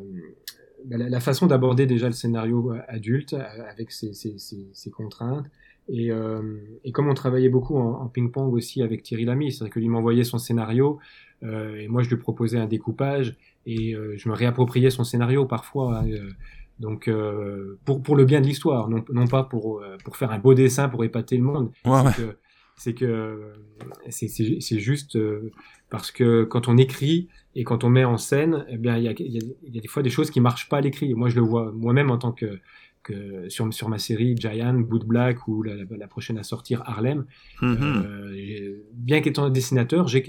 la, la, façon d'aborder déjà le scénario adulte avec ses, ses, ses, ses contraintes et, euh, et, comme on travaillait beaucoup en, en ping-pong aussi avec Thierry Lamy, c'est-à-dire que lui m'envoyait son scénario euh, et moi je lui proposais un découpage et euh, je me réappropriais son scénario parfois. Hein, euh, donc euh, pour, pour le bien de l'histoire, non, non pas pour, pour faire un beau dessin pour épater le monde. c'est que c'est que c'est juste parce que quand on écrit et quand on met en scène, eh bien il y a, y, a, y a, des fois des choses qui marchent pas à l'écrit. Moi je le vois moi-même en tant que sur, sur ma série Giant, Boot Black ou la, la, prochaine à sortir Harlem. Mm-hmm. euh, bien qu'étant dessinateur, j'ai,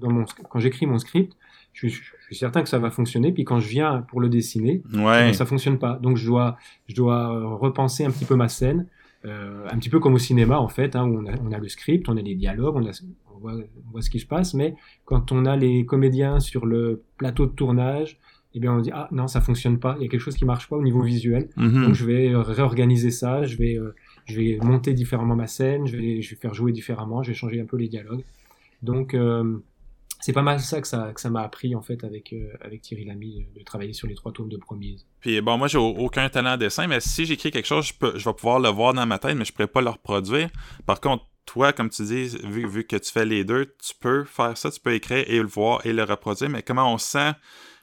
dans mon, quand j'écris mon script, je, je, suis certain que ça va fonctionner. Puis quand je viens pour le dessiner, ouais. ça fonctionne pas. Donc je dois, je dois repenser un petit peu ma scène, euh, un petit peu comme au cinéma en fait, hein, où on a, on a, le script, on a les dialogues, on, a, on, voit, on voit ce qui se passe. Mais quand on a les comédiens sur le plateau de tournage, eh bien on dit ah non ça fonctionne pas, il y a quelque chose qui marche pas au niveau visuel, mm-hmm. donc je vais réorganiser ça, je vais euh, je vais monter différemment ma scène, je vais je vais faire jouer différemment, je vais changer un peu les dialogues. Donc euh, c'est pas mal ça que ça que ça m'a appris en fait avec euh, avec Thierry Lamy de travailler sur les trois tomes de Promise. Puis bon moi j'ai aucun talent en dessin mais si j'écris quelque chose je peux je vais pouvoir le voir dans ma tête mais je pourrais pas le reproduire. Par contre toi, comme tu dis, vu, vu que tu fais les deux, tu peux faire ça, tu peux écrire et le voir et le reproduire, mais comment on sent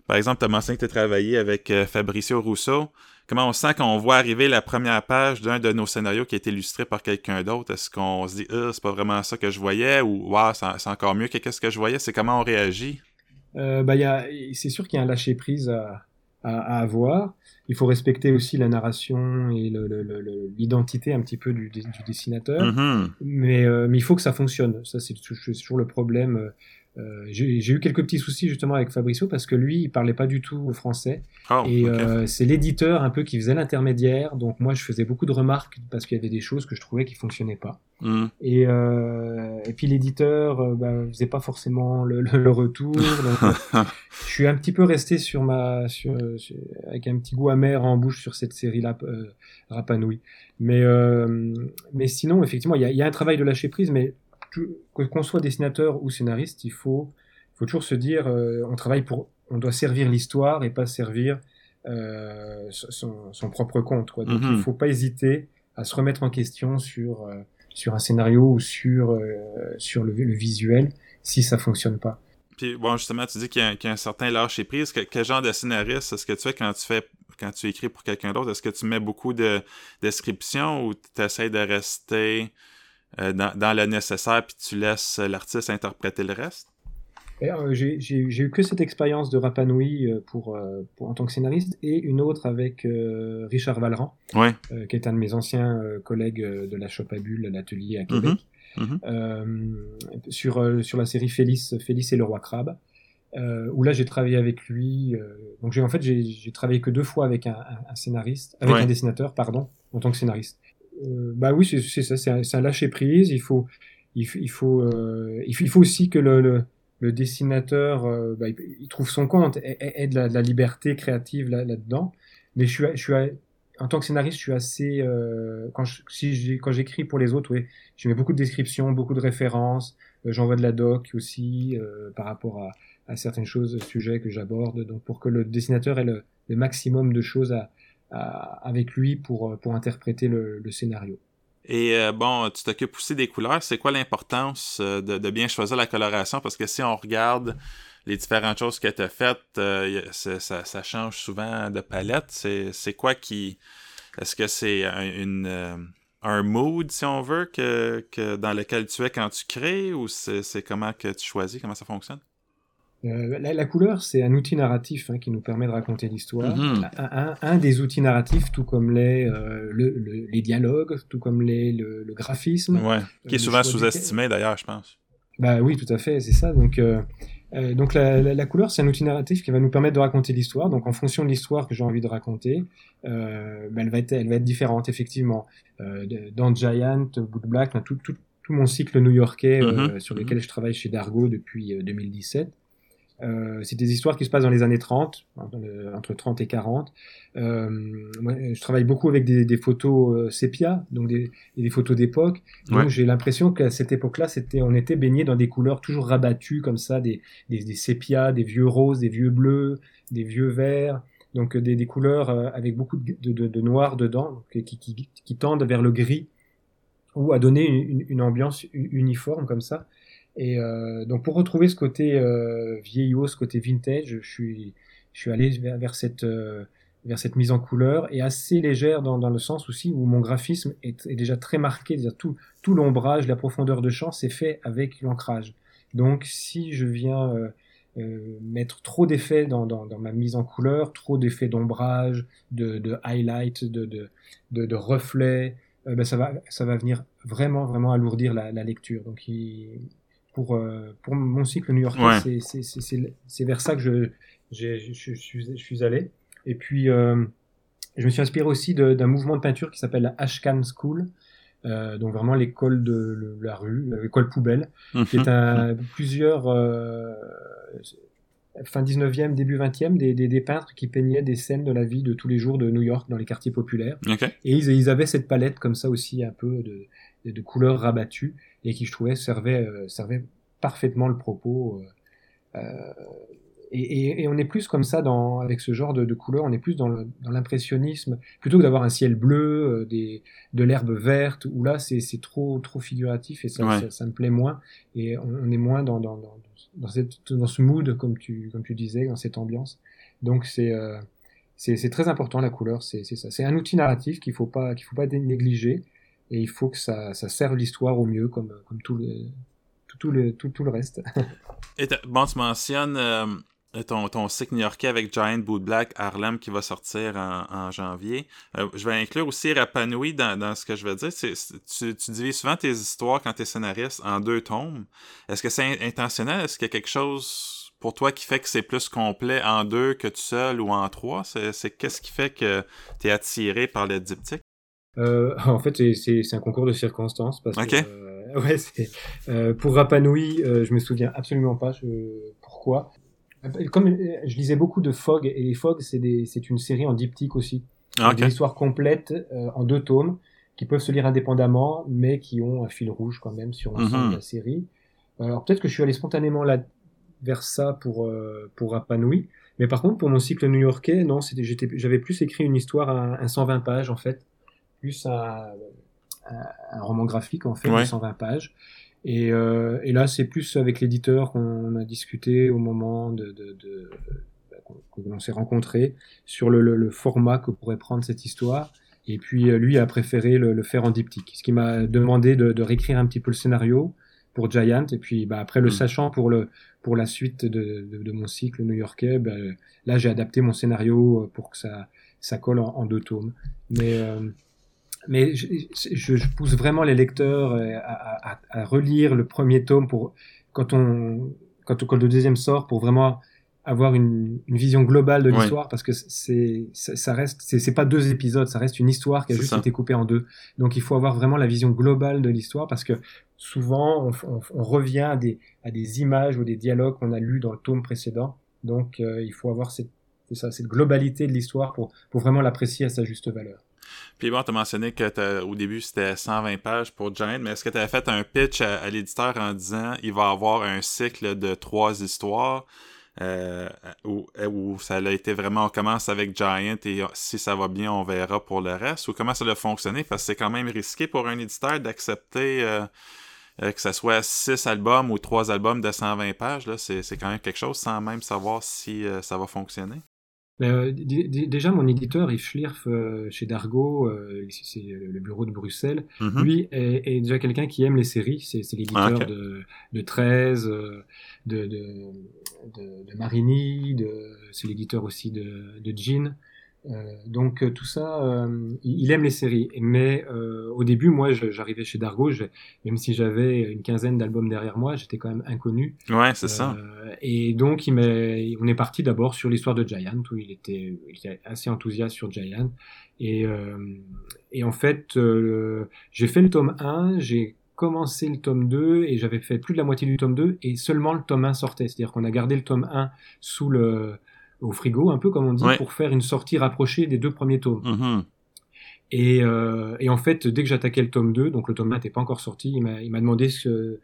par exemple, tu as mentionné que tu as travaillé avec euh, Fabricio Rousseau. Comment on sent qu'on voit arriver la première page d'un de nos scénarios qui est illustré par quelqu'un d'autre? Est-ce qu'on se dit, ah, c'est pas vraiment ça que je voyais ou, wow, c'est encore mieux que ce que je voyais? C'est comment on réagit? Euh, bah, c'est sûr qu'il y a un lâcher-prise à, à, avoir. Il faut respecter aussi la narration et l'identité un petit peu du, du dessinateur. Mm-hmm. mais, euh, mais il faut que ça fonctionne. Ça, c'est toujours le problème euh, j'ai eu quelques petits soucis justement avec Fabricio parce que lui, il parlait pas du tout français. Oh, et euh, c'est l'éditeur un peu qui faisait l'intermédiaire. Donc moi, je faisais beaucoup de remarques parce qu'il y avait des choses que je trouvais qui fonctionnaient pas. Hmm. Et, euh, et puis l'éditeur euh, bah, faisait pas forcément le, le, retour. Donc, je suis un petit peu resté sur ma, sur, avec un petit goût amer en bouche sur cette série-là, euh, Rapanouille. Mais, mais sinon, effectivement, il y a, y a un travail de lâcher prise, mais qu'on soit dessinateur ou scénariste, il faut, faut toujours se dire, euh, on travaille pour, on doit servir l'histoire et pas servir euh, son, son, propre compte. Quoi. Donc il mhm. faut pas hésiter à se remettre en question sur euh, sur un scénario ou sur euh, sur le, le, visuel si ça fonctionne pas. Puis bon, justement, tu dis qu'il y, y, a un certain lâcher prise. quel genre de scénariste est-ce que tu fais quand tu fais quand tu écris pour quelqu'un d'autre? Est-ce que tu mets beaucoup de descriptions ou tu essaies de rester euh, dans, le nécessaire, puis tu laisses l'artiste interpréter le reste? Euh, j'ai eu que cette expérience de Rapanui euh, pour, pour, en tant que scénariste et une autre avec Richard Valran, qui est un de mes anciens collègues de la Shop à Bulle, l'atelier à Québec, mhm. Mhm. sur, sur la série Félix, Félix et le roi crabe. où là j'ai travaillé avec lui. donc j'ai en fait j'ai travaillé que deux fois avec un, un, scénariste, avec un dessinateur pardon, en tant que scénariste. Euh, bah oui, c'est ça, c'est un, lâcher prise. Il faut, il, faut, euh, il, faut, aussi que le, dessinateur, euh, bah, il, trouve son compte, ait, de, la, de, la, liberté créative là, là-dedans. Mais je suis, je suis, en tant que scénariste, je suis assez, quand j'écris pour les autres, oui, je mets beaucoup de descriptions, beaucoup de références. J'envoie de la doc aussi par rapport à, certaines choses, sujets que j'aborde. Donc pour que le dessinateur ait le maximum de choses à, avec lui pour, pour interpréter le, scénario. Et euh, bon, tu t'occupes aussi des couleurs. C'est quoi l'importance euh, de, bien choisir la coloration? Parce que si on regarde les différentes choses que tu as faites, euh, ça, change souvent de palette. C'est quoi qui... Est-ce que c'est une, un mood, si on veut, que, que, dans lequel tu es quand tu crées? Ou c'est comment que tu choisis? Comment ça fonctionne? Euh, la, couleur, c'est un outil narratif hein, qui nous permet de raconter l'histoire. Mhm. un, des outils narratifs, tout comme les, euh, les dialogues, tout comme les, le, graphisme. Ouais. Qui est souvent sous-estimé d'ailleurs, je pense. Bah oui, tout à fait, c'est ça. Donc, euh, donc la, couleur, c'est un outil narratif qui va nous permettre de raconter l'histoire. Donc en fonction de l'histoire que j'ai envie de raconter, bah, elle, va être, elle va être différente, effectivement. dans Giant, Book Black, tout, tout, tout, mon cycle new-yorkais mhm. sur lequel mhm. je travaille chez Dargo depuis 2017. Euh, c'est des histoires qui se passent dans les années 30, entre 30 et 40. Euh, moi, je travaille beaucoup avec des, des photos euh, sépia, donc des, des photos d'époque. Donc j'ai l'impression qu'à cette époque-là, c'était, on était baigné dans des couleurs toujours rabattues comme ça, des, des, des sépias, des vieux roses, des vieux bleus, des vieux verts. Donc des, des couleurs avec beaucoup de, de, de noir dedans, qui, qui, qui, tendent vers le gris ou à donner une, une ambiance uniforme comme ça. Et euh, donc pour retrouver ce côté euh, vieillot, ce côté vintage, je suis, je allé vers, vers cette, euh, vers cette mise en couleur et assez légère dans, le sens aussi où mon graphisme est, déjà très marqué, tout, tout l'ombrage, la profondeur de champ, c'est fait avec l'ancrage. Donc si je viens euh, mettre trop d'effets dans, ma mise en couleur, trop d'effets d'ombrage, de, de highlight, de, reflets, ben ça va, ça va venir vraiment, vraiment alourdir la, la lecture. Donc il, pour, euh, pour mon cycle new-yorkais. C'est vers ça que je, je, je, je, suis allé. Et puis, euh, je me suis inspiré aussi d'un mouvement de peinture qui s'appelle la Ashcan School. Euh, donc vraiment l'école de la rue, l'école poubelle, qui est un, plusieurs euh, fin 19e, début 20e, des, des, des, peintres qui peignaient des scènes de la vie de tous les jours de New York dans les quartiers populaires. Et ils, ils, avaient cette palette comme ça aussi un peu de, de couleurs rabattues et qui je trouvais servait, euh, servait parfaitement le propos. Euh, euh, et, et, et, on est plus comme ça dans, avec ce genre de, de couleurs, on est plus dans l'impressionnisme, plutôt que d'avoir un ciel bleu, des, de l'herbe verte, où là c'est trop, trop figuratif et ça, ça, ça, me plaît moins. Et on, est moins dans, dans, dans, dans, cette, dans ce mood, comme tu, comme tu disais, dans cette ambiance. Donc c'est euh, c'est très important la couleur, c'est ça. C'est un outil narratif qu'il faut pas qu'il faut pas négliger et il faut que ça, ça serve l'histoire au mieux, comme, comme tout, le, tout, le, tout, tout le reste. et bon, tu mentionnes euh, ton, ton cycle new-yorkais avec Giant Boot Black Harlem qui va sortir en, janvier. Euh, je vais inclure aussi Rapanui dans, dans ce que je vais dire. tu, tu, divises souvent tes histoires quand tu es scénariste en deux tomes. Est-ce que c'est intentionnel? Est-ce qu'il y a quelque chose pour toi qui fait que c'est plus complet en deux que tout seul ou en trois? C'est qu'est-ce qui fait que tu es attiré par le diptyque? Euh, en fait, c'est un concours de circonstances. Parce que, euh, ouais, euh, pour Rapanui, je me souviens absolument pas je, pourquoi. Comme je lisais beaucoup de Fog, et les Fog, c'est une série en diptyque aussi. Ah, Des histoires complètes en deux tomes qui peuvent se lire indépendamment, mais qui ont un fil rouge quand même sur l'ensemble mhm. de la série. Alors peut-être que je suis allé spontanément là vers ça pour pour Rapanui, mais par contre pour mon cycle new-yorkais, non, j'avais plus écrit une histoire à, à 120 pages en fait plus un, un, roman graphique en fait de 120 pages. Et, euh, et là, c'est plus avec l'éditeur qu'on a discuté au moment de, de, de qu'on s'est rencontré sur le, le, format que pourrait prendre cette histoire. Et puis euh, lui a préféré le, le faire en diptyque, ce qui m'a demandé de, de, réécrire un petit peu le scénario pour Giant. Et puis bah, après le hmm. sachant pour le pour la suite de, de, de mon cycle new-yorkais, bah, là j'ai adapté mon scénario pour que ça ça colle en, en deux tomes. Mais euh, mais je, je, pousse vraiment les lecteurs euh, à, à, à, relire le premier tome pour quand on quand, quand le deuxième sort pour vraiment avoir une, une vision globale de l'histoire parce que c'est ça, reste c'est pas deux épisodes ça reste une histoire qui a juste été coupée en deux. Donc il faut avoir vraiment la vision globale de l'histoire parce que souvent on, on, revient à des à des images ou des dialogues qu'on a lus dans le tome précédent. Donc euh, il faut avoir cette ça, cette globalité de l'histoire pour pour vraiment l'apprécier à sa juste valeur puis bon, tu as mentionné que au début c'était 120 pages pour Giant, mais est-ce que tu as fait un pitch à, l'éditeur en disant il va avoir un cycle de trois histoires euh, où, où, ça a été vraiment on commence avec Giant et si ça va bien on verra pour le reste? Ou comment ça a fonctionné? Parce que c'est quand même risqué pour un éditeur d'accepter euh, euh, que ça soit six albums ou trois albums de 120 pages c'est quand même quelque chose sans même savoir si ça va fonctionner euh, déjà, mon éditeur, Yves Schlierf, euh, chez Dargo, euh, c'est le bureau de Bruxelles, mhm. lui est, déjà quelqu'un qui aime les séries. C'est l'éditeur de, de 13, de, de, de, de Marini, c'est l'éditeur aussi de, de Jean. Euh, donc euh, tout ça, euh, il aime les séries. Mais au début, moi, j'arrivais chez Dargo, même si j'avais une quinzaine d'albums derrière moi, j'étais quand même inconnu. Ouais, c'est ça. Et donc, il on est parti d'abord sur l'histoire de Giant, où il était, il était, assez enthousiaste sur Giant. Et, et en fait, j'ai fait le tome 1, j'ai commencé le tome 2 et j'avais fait plus de la moitié du tome 2 et seulement le tome 1 sortait. C'est-à-dire qu'on a gardé le tome 1 sous le au frigo, un peu comme on dit, pour faire une sortie rapprochée des deux premiers tomes. Mm-hmm. Et, euh, et, en fait, dès que j'attaquais le tome 2, donc le tome 1 n'était pas encore sorti, il m'a demandé ce,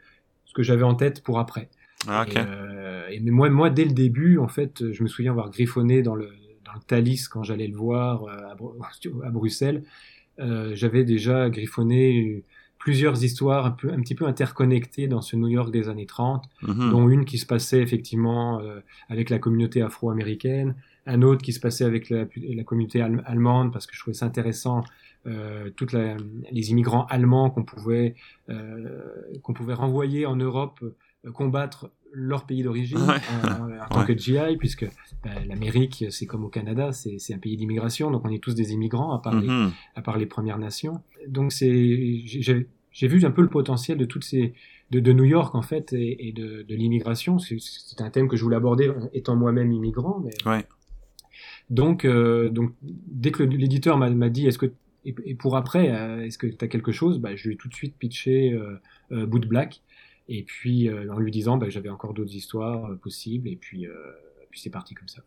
ce que j'avais en tête pour après. Ah, et, euh, et, mais moi, moi, dès le début, en fait, je me souviens avoir griffonné dans le, dans le Thalys quand j'allais le voir euh, à, à Bruxelles. Euh, j'avais déjà griffonné plusieurs histoires un, peu, un petit peu interconnectées dans ce New York des années 30, mhm. dont une qui se passait effectivement euh, avec la communauté afro-américaine, un autre qui se passait avec la, la communauté allemande, parce que je trouvais ça intéressant, euh, toutes les immigrants allemands qu'on pouvait, euh, qu'on pouvait renvoyer en Europe euh, combattre leur pays d'origine en, tant que GI, puisque ben, l'Amérique, c'est comme au Canada, c'est un pays d'immigration, donc on est tous des immigrants, à part, les, mhm. à part les Premières Nations. Donc c'est, j'ai vu un peu le potentiel de toutes ces, de, de New York en fait, et, et de, de l'immigration. C'est un thème que je voulais aborder étant moi-même immigrant. Mais... Ouais. Donc, euh, donc, dès que l'éditeur m'a dit, est-ce que et, pour après, euh, est-ce que tu as quelque chose? Bah, Je lui ai tout de suite pitché euh, euh Boot Black. Et puis euh, en lui disant bah, j'avais encore d'autres histoires euh, possibles, et puis, euh, puis c'est parti comme ça.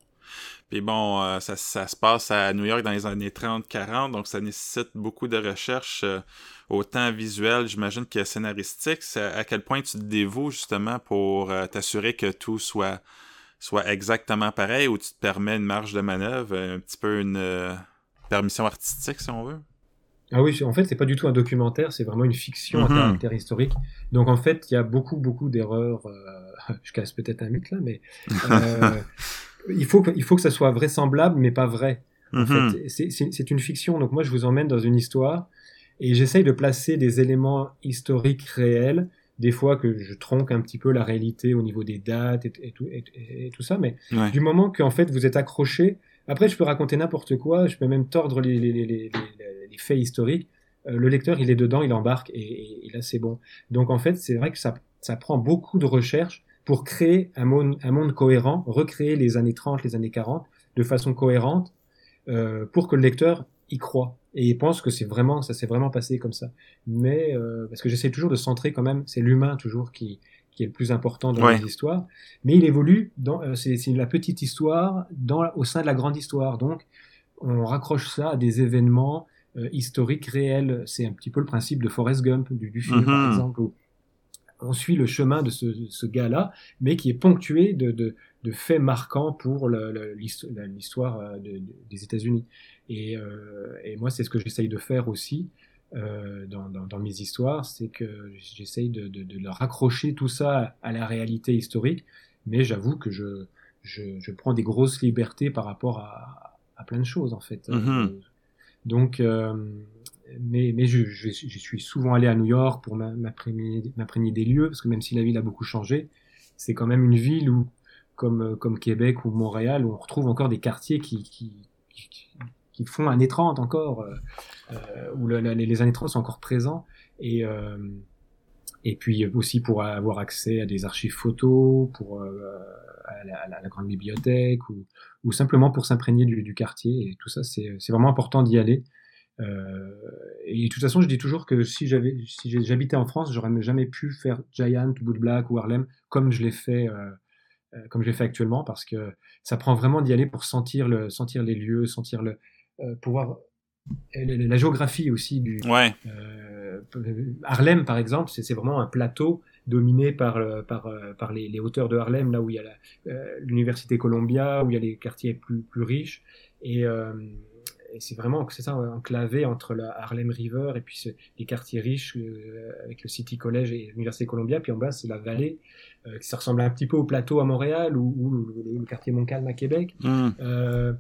Puis bon, ça, se passe à New York dans les années 30-40, donc ça nécessite beaucoup de recherche, autant visuelle, j'imagine, que scénaristique. À quel point tu te dévoues justement pour t'assurer que tout soit exactement pareil, ou tu te permets une marge de manœuvre, un petit peu une permission artistique, si on veut? Ah oui, en fait, c'est pas du tout un documentaire, c'est vraiment une fiction à mhm. caractère historique. Donc en fait, il y a beaucoup, beaucoup d'erreurs. Euh, je casse peut-être un mythe là, mais euh, il faut que, il faut que ça soit vraisemblable, mais pas vrai. En mhm. fait, c'est une fiction. Donc moi, je vous emmène dans une histoire et j'essaye de placer des éléments historiques réels des fois que je tronque un petit peu la réalité au niveau des dates et, tout, et, tout, ça, mais du moment qu'en fait vous êtes accroché, après je peux raconter n'importe quoi, je peux même tordre les, les, les, les faits historiques, euh, le lecteur il est dedans, il embarque et, là c'est bon. Donc en fait c'est vrai que ça, ça prend beaucoup de recherche pour créer un monde, un monde cohérent, recréer les années 30, les années 40 de façon cohérente euh, pour que le lecteur y croit et il pense que c'est vraiment ça s'est vraiment passé comme ça. Mais euh, parce que j'essaie toujours de centrer quand même, c'est l'humain toujours qui qui est le plus important dans les histoires. Mais il évolue dans euh, c'est la petite histoire dans au sein de la grande histoire. Donc on raccroche ça à des événements euh, historiques réels. C'est un petit peu le principe de Forrest Gump du, du film par mhm. exemple. Où on suit le chemin de ce, ce gars-là, mais qui est ponctué de, de, de faits marquants pour l'histoire euh, des États-Unis. Et, euh, et, moi, c'est ce que j'essaye de faire aussi euh, dans, dans, dans, mes histoires, c'est que j'essaye de, de, de, raccrocher tout ça à la réalité historique, mais j'avoue que je, je, je, prends des grosses libertés par rapport à, à plein de choses, en fait. Mm-hmm. Donc, euh, mais, mais je, je, je, suis souvent allé à New York pour m'imprégner des lieux, parce que même si la ville a beaucoup changé, c'est quand même une ville où, comme, comme Québec ou Montréal, où on retrouve encore des quartiers qui, qui, qui, font années 30 encore, euh, euh, où le, les années 30 sont encore présents. Et, euh, et puis aussi pour avoir accès à des archives photos, pour euh, à, la, à, la, grande bibliothèque, ou, ou simplement pour s'imprégner du, du, quartier. Et tout ça, c'est vraiment important d'y aller. Euh, et de toute façon, je dis toujours que si j'avais, si j'habitais en France, j'aurais jamais pu faire Giant, Boot Black ou Harlem comme je l'ai fait, euh, comme je l'ai fait actuellement, parce que ça prend vraiment d'y aller pour sentir le, sentir les lieux, sentir le, euh, pouvoir la géographie aussi du ouais. euh, Harlem par exemple c'est vraiment un plateau dominé par par par les, les, hauteurs de Harlem là où il y a euh, l'université Columbia où il y a les quartiers plus plus riches. Et, euh, et c'est vraiment c'est ça enclavé entre la Harlem River et puis les quartiers riches euh, avec le City College et l'université Columbia. Puis en bas c'est la vallée qui ça ressemble un petit peu au plateau à Montréal ou, ou le, quartier Montcalm à Québec. Mm. Euh,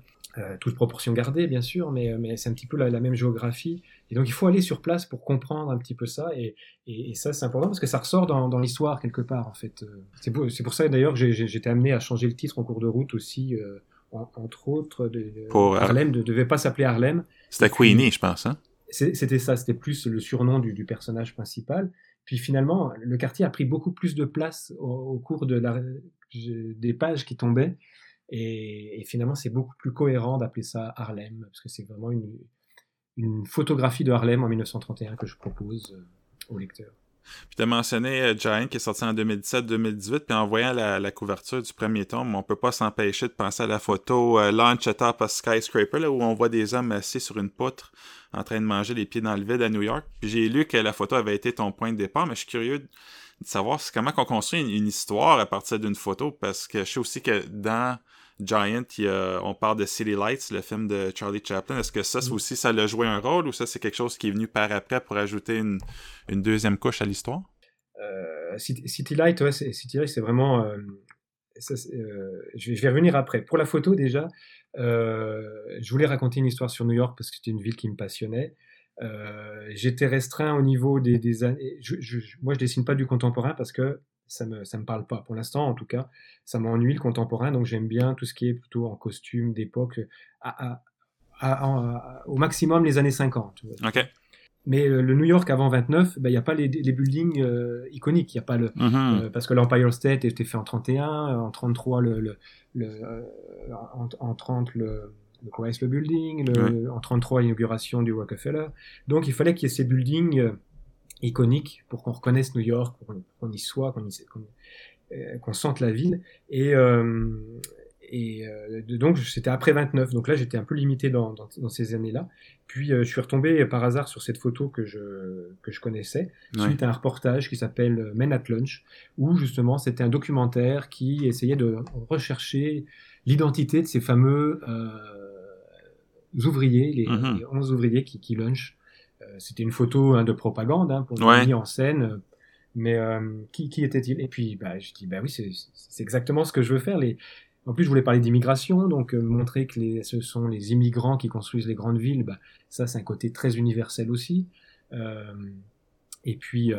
toute proportion gardée, bien sûr, mais, mais c'est un petit peu la, même géographie. Et donc, il faut aller sur place pour comprendre un petit peu ça. Et, et, ça, c'est important parce que ça ressort dans, dans l'histoire quelque part, en fait. Euh, c'est pour, pour, ça, d'ailleurs, que j'ai été amené à changer le titre en cours de route aussi. Euh, entre autres, de, pour Harlem ne devait pas s'appeler Harlem. C'était Queenie, je pense. Hein? C'était ça, c'était plus le surnom du, du, personnage principal. Puis finalement, le quartier a pris beaucoup plus de place au, au cours de la, des pages qui tombaient. Et, finalement, c'est beaucoup plus cohérent d'appeler ça Harlem, parce que c'est vraiment une, photographie de Harlem en 1931 que je propose euh, au lecteur. Puis tu as mentionné euh, Giant qui est sorti en 2017-2018, puis en voyant la, couverture du premier tome, on peut pas s'empêcher de penser à la photo euh, Launch Atop a Skyscraper, là, où on voit des hommes assis sur une poutre en train de manger les pieds dans le vide à New York. Puis j'ai lu que la photo avait été ton point de départ, mais je suis curieux de savoir comment on construit une histoire à partir d'une photo, parce que je sais aussi que dans Giant, on parle de City Lights, le film de Charlie Chaplin. Est-ce que ça, mm. aussi, ça l'a joué un rôle ou ça, c'est quelque chose qui est venu par après pour ajouter une, une deuxième couche à l'histoire? Euh, City, Light, ouais, City Light, c'est vraiment. Euh, euh, je, vais, revenir après. Pour la photo, déjà, je voulais raconter une histoire sur New York parce que c'était une ville qui me passionnait. J'étais restreint au niveau des, des années. moi, je dessine pas du contemporain parce que ça me ça me parle pas. Pour l'instant en tout cas ça m'ennuie le contemporain donc j'aime bien tout ce qui est plutôt en costume d'époque à, à, au maximum les années 50 ok. Mais euh, le New York avant 29 ben, il n'y a pas les, les buildings euh, iconiques. Il y a pas le mm-hmm. euh, parce que l'Empire State était fait en 31 en 33 le, le, le en, en, 30 le le Chrysler Building, le, en 33 l'inauguration du Rockefeller. Donc il fallait qu'il y ait ces buildings iconique pour qu'on reconnaisse New York, pour qu'on y soit, qu'on euh, sente la ville. Et, euh, et euh, donc c'était après 29, donc là j'étais un peu limité dans, dans, dans ces années-là. Puis euh, je suis retombé par hasard sur cette photo que je, que je connaissais, suite à un reportage qui s'appelle Men at Lunch, où justement c'était un documentaire qui essayait de rechercher l'identité de ces fameux euh, ouvriers, les, mm-hmm. les 11 ouvriers qui, qui lunchent euh, c'était une photo hein, de propagande hein, pour ouais. en scène. Euh, mais euh, qui, qui était-il? Et puis, bah, je dis, bah oui, c'est exactement ce que je veux faire. Les... En plus, je voulais parler d'immigration, donc montrer que les, ce sont les immigrants qui construisent les grandes villes. Bah, ça, c'est un côté très universel aussi. et puis,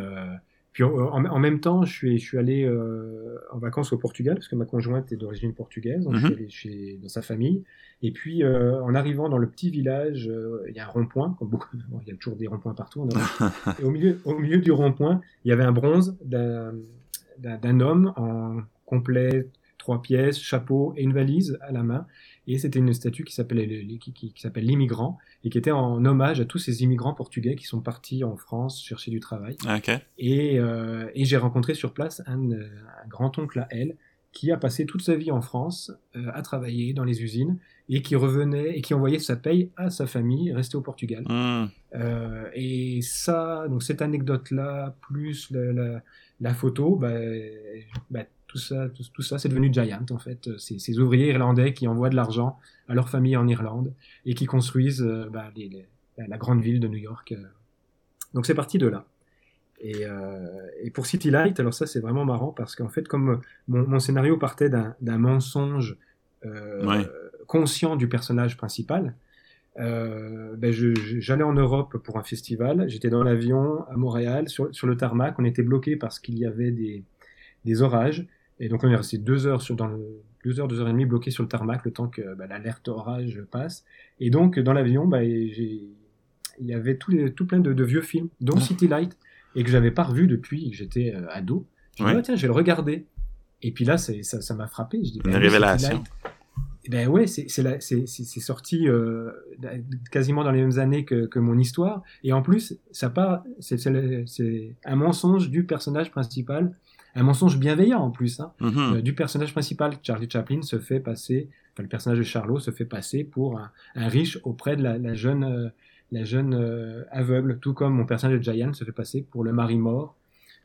puis en, même temps, je suis, je suis allé euh, en vacances au Portugal parce que ma conjointe est d'origine portugaise, donc je suis mhm. allé chez, dans sa famille. Et puis euh, en arrivant dans le petit village, euh, il y a un rond-point, comme beaucoup, bon, il y a toujours des ronds-points partout. et au milieu, au milieu du rond-point, il y avait un bronze d'un homme en complet, trois pièces, chapeau et une valise à la main. Et c'était une statue qui s'appelle qui, qui, s'appelle l'immigrant et qui était en hommage à tous ces immigrants portugais qui sont partis en France chercher du travail. Et, euh, et j'ai rencontré sur place un, un grand-oncle à elle qui a passé toute sa vie en France euh, à travailler dans les usines et qui revenait et qui envoyait sa paye à sa famille restée au Portugal. Hmm. Euh, et ça, donc cette anecdote-là, plus la, la, la photo, bah, bah, tout ça, tout, ça, c'est devenu Giant en fait. C'est ces ouvriers irlandais qui envoient de l'argent à leur famille en Irlande et qui construisent euh, bah, la grande ville de New York. Euh. Donc c'est parti de là. Et, euh, et, pour City Light, alors ça c'est vraiment marrant parce qu'en fait comme mon, mon scénario partait d'un mensonge euh, conscient du personnage principal, euh, ben j'allais en Europe pour un festival, j'étais dans l'avion à Montréal sur, sur, le tarmac, on était bloqué parce qu'il y avait des, des orages et donc on est resté deux heures sur dans le, deux heures, deux heures et demie bloqué sur le tarmac le temps que bah, l'alerte orage passe. Et donc dans l'avion, bah, il y avait tout, les, tout plein de, de, vieux films, dont City Light, et que j'avais pas revu depuis que j'étais euh, ado. Je me dit, tiens, je vais le regarder. Et puis là, ça m'a ça, frappé. Je dis, Une révélation. Eh ben ouais, c'est sorti euh, quasiment dans les mêmes années que, que, mon histoire, et en plus, ça part, c'est un mensonge du personnage principal un mensonge bienveillant en plus. Hein. Mm-hmm. Euh, du personnage principal, Charlie Chaplin se fait passer, enfin le personnage de Charlot se fait passer pour un, riche auprès de la, jeune, euh, la jeune euh, aveugle, tout comme mon personnage de Giant se fait passer pour le mari mort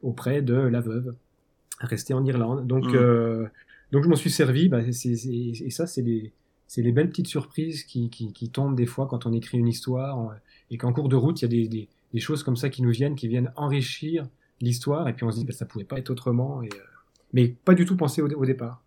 auprès de la veuve restée en Irlande. Donc, mm. donc je m'en suis servi, bah, et ça c'est les, c'est les belles petites surprises qui, qui, qui, tombent des fois quand on écrit une histoire et qu'en cours de route il y a des, des, des, choses comme ça qui nous viennent, qui viennent enrichir l'histoire, et puis on se dit, bah, ça pouvait pas être autrement, et, euh, mais pas du tout pensé au, départ.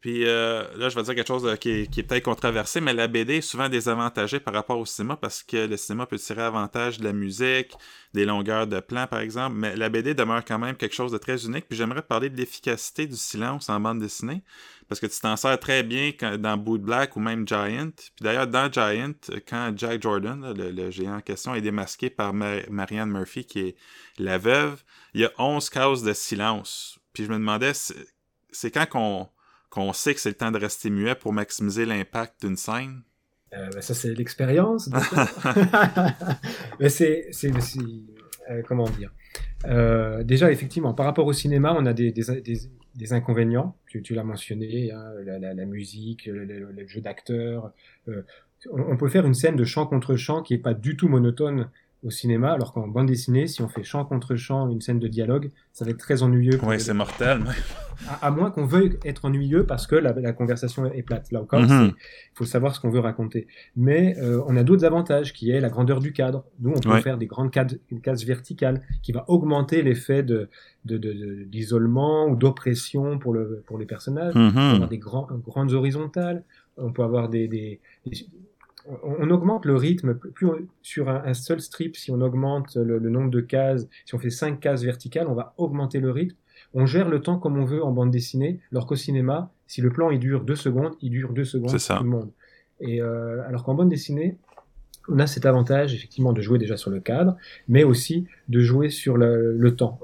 Puis euh, là, je vais dire quelque chose qui est, peut-être controversé, mais la BD est souvent désavantagée par rapport au cinéma parce que le cinéma peut tirer avantage de la musique, des longueurs de plan, par exemple, mais la BD demeure quand même quelque chose de très unique. Puis j'aimerais parler de l'efficacité du silence en bande dessinée parce que tu t'en sers très bien dans Boot Black ou même Giant. Puis d'ailleurs, dans Giant, quand Jack Jordan, le, géant en question, est démasqué par Marianne Murphy, qui est la veuve, il y a 11 cases de silence. Puis je me demandais, c'est quand qu'on sait que c'est le temps de rester muet pour maximiser l'impact d'une scène? Euh, ben ça, c'est l'expérience. Mais c'est... Euh, comment dire? Euh, Déjà, effectivement, par rapport au cinéma, on a des, des, inconvénients. Tu, tu l'as mentionné, hein, la, musique, le, jeu d'acteur. on, peut faire une scène de chant contre chant qui est pas du tout monotone au cinéma, alors qu'en bande dessinée, si on fait chant contre chant une scène de dialogue, ça va être très ennuyeux. Oui, c'est mortel. À, moins qu'on veuille être ennuyeux parce que la, conversation est plate. Là encore, mhm. il faut savoir ce qu'on veut raconter. Mais euh, on a d'autres avantages, qui est la grandeur du cadre. Nous, on peut faire des grandes cases verticales qui va augmenter l'effet de d'isolement ou d'oppression pour le pour les personnages. On peut mhm. avoir des grands, grandes horizontales. On peut avoir des, des on, augmente le rythme plus sur un, seul strip. Si on augmente le, nombre de cases, si on fait cinq cases verticales, on va augmenter le rythme. On gère le temps comme on veut en bande dessinée, alors qu'au cinéma, si le plan il dure deux secondes, il dure deux secondes pour tout le monde. Et euh, alors qu'en bande dessinée, on a cet avantage effectivement de jouer déjà sur le cadre, mais aussi de jouer sur le, temps.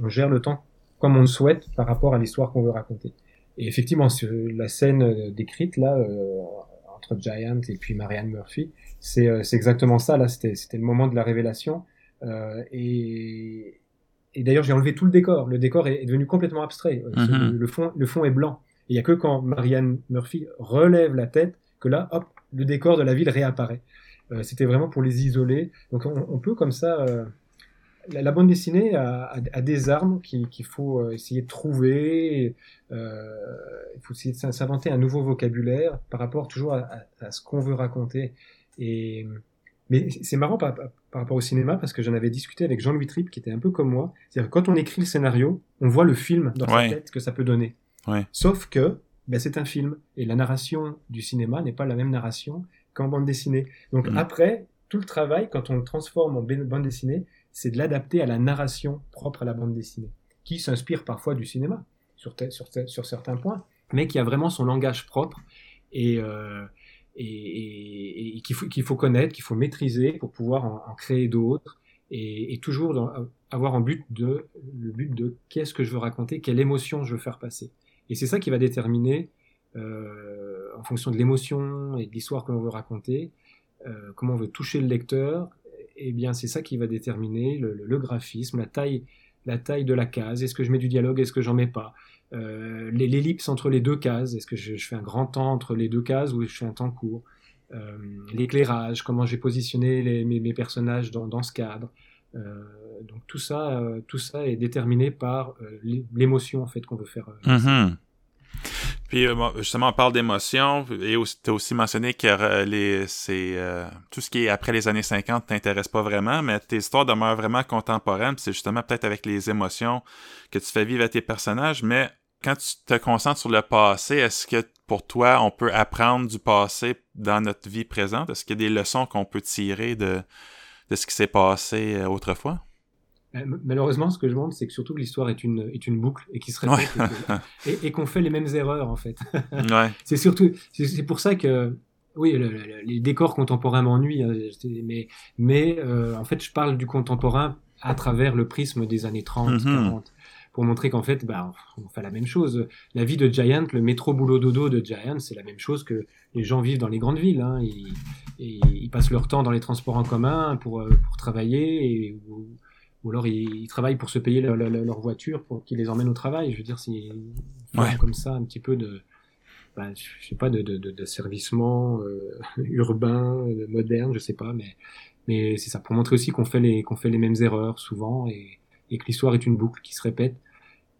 On, gère le temps comme on le souhaite par rapport à l'histoire qu'on veut raconter. Et effectivement, la scène décrite là, euh, entre Giant et puis Marianne Murphy. C'est euh, exactement ça, là, c'était le moment de la révélation. Euh, et, et d'ailleurs, j'ai enlevé tout le décor. Le décor est, devenu complètement abstrait. Euh, mhm. le, fond, le fond est blanc. Il n'y a que quand Marianne Murphy relève la tête que là, hop, le décor de la ville réapparaît. Euh, c'était vraiment pour les isoler. Donc on, on peut comme ça euh, la, bande dessinée a, des armes qu'il faut euh, essayer de trouver. Euh, il faut essayer de s'inventer un nouveau vocabulaire par rapport toujours à, ce qu'on veut raconter. Et mais c'est marrant par, rapport au cinéma parce que j'en avais discuté avec Jean-Louis Tripp qui était un peu comme moi. C'est-à-dire quand on écrit le scénario, on voit le film dans sa tête que ça peut donner. Sauf que ben, c'est un film et la narration du cinéma n'est pas la même narration qu'en bande dessinée. Donc mm. après, tout le travail, quand on le transforme en bande dessinée, c'est de l'adapter à la narration propre à la bande dessinée, qui s'inspire parfois du cinéma sur, certains points, mais qui a vraiment son langage propre et, euh, qu'il faut, connaître, qu'il faut maîtriser pour pouvoir en, créer d'autres et, toujours dans, avoir en but de le but de qu'est-ce que je veux raconter, quelle émotion je veux faire passer. Et c'est ça qui va déterminer, euh, en fonction de l'émotion et de l'histoire que l'on veut raconter, euh, comment on veut toucher le lecteur. Eh bien, c'est ça qui va déterminer le, graphisme, la taille, la taille de la case. Est-ce que je mets du dialogue, est-ce que j'en mets pas? Euh, L'ellipse entre les deux cases. Est-ce que je, fais un grand temps entre les deux cases ou je fais un temps court? Euh, L'éclairage, comment j'ai positionné mes, personnages dans, ce cadre. Euh, donc tout ça, tout ça est déterminé par l'émotion en fait qu'on veut faire. Mm-hmm. Puis justement, on parle d'émotion et tu aussi mentionné que les, c'est, tout ce qui est après les années 50 t'intéresse pas vraiment, mais tes histoires demeurent vraiment contemporaines. C'est justement peut-être avec les émotions que tu fais vivre à tes personnages, mais quand tu te concentres sur le passé, est-ce que pour toi, on peut apprendre du passé dans notre vie présente? Est-ce qu'il y a des leçons qu'on peut tirer de, de ce qui s'est passé euh, autrefois? Euh, malheureusement, ce que je montre, c'est que surtout l'histoire est une, est une boucle et qui se répète et, qu'on fait les mêmes erreurs en fait. ouais. C'est surtout, c'est pour ça que, oui, les décors contemporains m'ennuient, hein, mais, mais euh, en fait, je parle du contemporain à travers le prisme des années 30, 40 pour montrer qu'en fait, bah, on fait la même chose. La vie de Giant, le métro boulot dodo de Giant, c'est la même chose que les gens vivent dans les grandes villes. Hein. Ils, ils, passent leur temps dans les transports en commun pour, euh, pour travailler, et, ou, ou, alors ils, travaillent pour se payer leur, leur, voiture pour qu'ils les emmènent au travail. Je veux dire, c'est ouais. comme ça un petit peu de, bah, je sais pas, de, de, servicement euh, urbain, moderne, je sais pas, mais mais c'est ça pour montrer aussi qu'on fait les qu'on fait les mêmes erreurs souvent et et que l'histoire est une boucle qui se répète.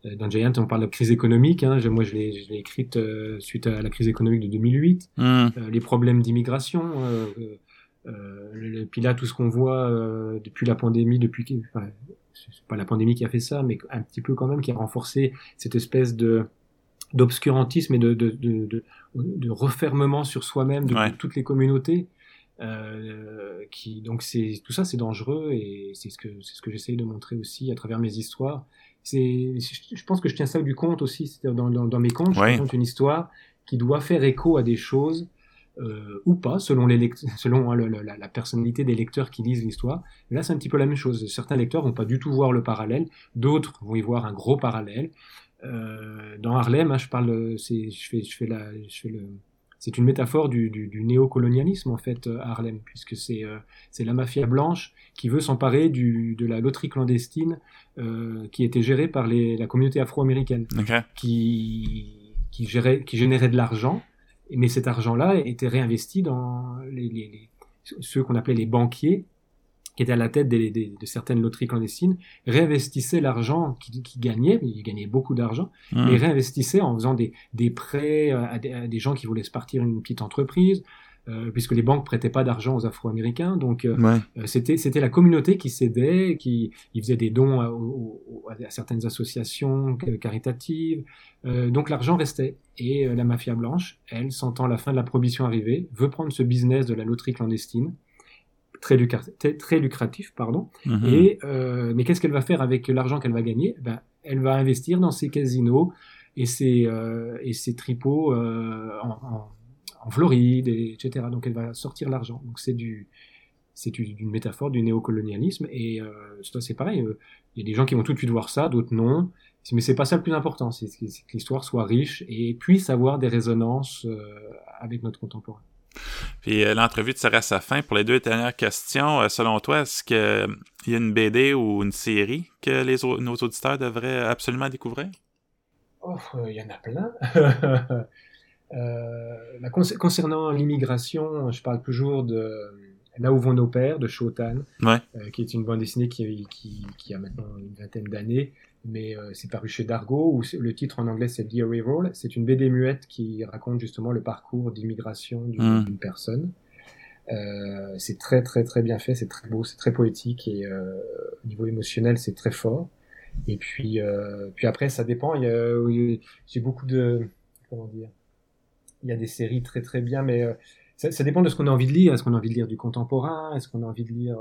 Euh, dans Giant, on parle de crise économique. Hein. moi, je l'ai écrite euh, suite à la crise économique de 2008. Hmm. Euh, les problèmes d'immigration. Euh, puis là, tout ce qu'on voit depuis la pandémie, depuis enfin, c'est pas la pandémie qui a fait ça, mais un petit peu quand même, qui a renforcé cette espèce de d'obscurantisme et de, de, de, de, refermement sur soi-même de, toutes les communautés. Euh, qui donc c'est tout ça c'est dangereux et c'est ce que c'est ce que j'essaye de montrer aussi à travers mes histoires. C'est je pense que je tiens ça du conte aussi dans, dans, dans mes contes je raconte une histoire qui doit faire écho à des choses euh, ou pas selon les selon hein, le, la, la, personnalité des lecteurs qui lisent l'histoire. Là c'est un petit peu la même chose. Certains lecteurs vont pas du tout voir le parallèle. D'autres vont y voir un gros parallèle. Euh, dans Harlem hein, je parle c'est je fais je fais la je fais le c'est une métaphore du, du, du néocolonialisme en fait à Harlem, puisque c'est euh, c'est la mafia blanche qui veut s'emparer de la loterie clandestine euh, qui était gérée par les, la communauté afro-américaine, qui qui, gérait, qui générait de l'argent, mais cet argent-là était réinvesti dans les, les, les ceux qu'on appelait les banquiers qui était à la tête des, des, de certaines loteries clandestines, réinvestissait l'argent qu'il qui gagnait, il gagnait beaucoup d'argent, mmh. et réinvestissait en faisant des, des prêts à des, à des, gens qui voulaient se partir une petite entreprise, puisque les banques prêtaient pas d'argent aux Afro-Américains, donc euh, euh c'était c'était la communauté qui cédait, qui il faisait des dons à, certaines associations caritatives, euh, donc l'argent restait. Et euh, la mafia blanche, elle, sentant la fin de la prohibition arriver, veut prendre ce business de la loterie clandestine très, lucratif, très lucratif, pardon. Mhm. Et euh, mais qu'est-ce qu'elle va faire avec l'argent qu'elle va gagner? Ben, elle va investir dans ses casinos et ses euh, et ses tripots euh, en, en, en, Floride, et, etc. Donc elle va sortir l'argent. Donc c'est du c'est une métaphore du néocolonialisme et euh, c'est pareil. Euh, il y a des gens qui vont tout de suite voir ça, d'autres non. Mais c'est pas ça le plus important. C'est que l'histoire soit riche et puisse avoir des résonances euh, avec notre contemporain. Puis euh, l'entrevue serait à sa fin. Pour les deux dernières questions, euh, selon toi, est-ce qu'il y a une BD ou une série que les, nos auditeurs devraient absolument découvrir? Oh, il y en a plein. euh, concernant l'immigration, je parle toujours de Là où vont nos pères de Shotan, ouais. qui est une bande dessinée qui, qui, qui a maintenant une vingtaine d'années, mais euh, c'est paru chez Dargo, où le titre en anglais c'est Dear Rival. C'est une BD muette qui raconte justement le parcours d'immigration d'une mm. personne. Euh, c'est très très très bien fait, c'est très beau, c'est très poétique et euh, au niveau émotionnel c'est très fort. Et puis euh, puis après ça dépend. Il y a, j'ai beaucoup de comment dire. Il y a des séries très très bien, mais euh, ça, ça, dépend de ce qu'on a envie de lire. Est-ce qu'on a envie de lire du contemporain? Est-ce qu'on a envie de lire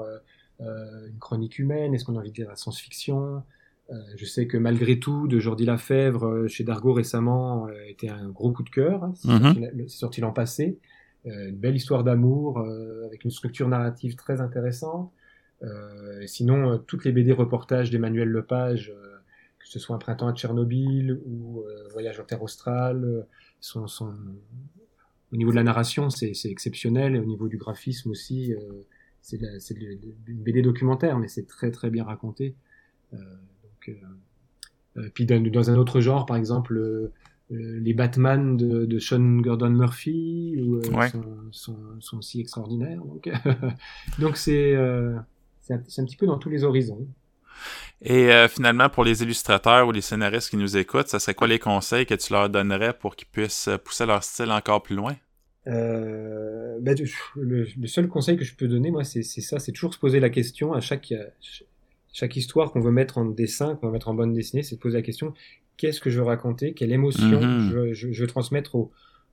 une chronique humaine? Est-ce qu'on a envie de lire la science-fiction? Je sais que malgré tout, de Jordi Lafèvre chez Dargo récemment était un gros coup de cœur. Hein, c'est sorti, l'an passé. une belle histoire d'amour avec une structure narrative très intéressante. sinon, toutes les BD reportages d'Emmanuel Lepage que ce soit un printemps à Tchernobyl ou euh, Voyage en terre australe, euh, sont, sont... au niveau de la narration, c'est exceptionnel, et au niveau du graphisme aussi, euh, c'est une BD documentaire, mais c'est très très bien raconté. donc, puis dans, un autre genre, par exemple, les Batman de, de, Sean Gordon Murphy sont, sont, sont, aussi extraordinaires. Donc, donc c'est c'est un, un, petit peu dans tous les horizons. Et euh, finalement, pour les illustrateurs ou les scénaristes qui nous écoutent, ça serait quoi les conseils que tu leur donnerais pour qu'ils puissent pousser leur style encore plus loin? Euh, ben, le, seul conseil que je peux donner, moi, c'est ça, c'est toujours se poser la question à chaque, chaque histoire qu'on veut mettre en dessin, qu'on veut mettre en bande dessinée, c'est de poser la question qu'est-ce que je veux raconter, quelle émotion mm-hmm. je, veux transmettre au,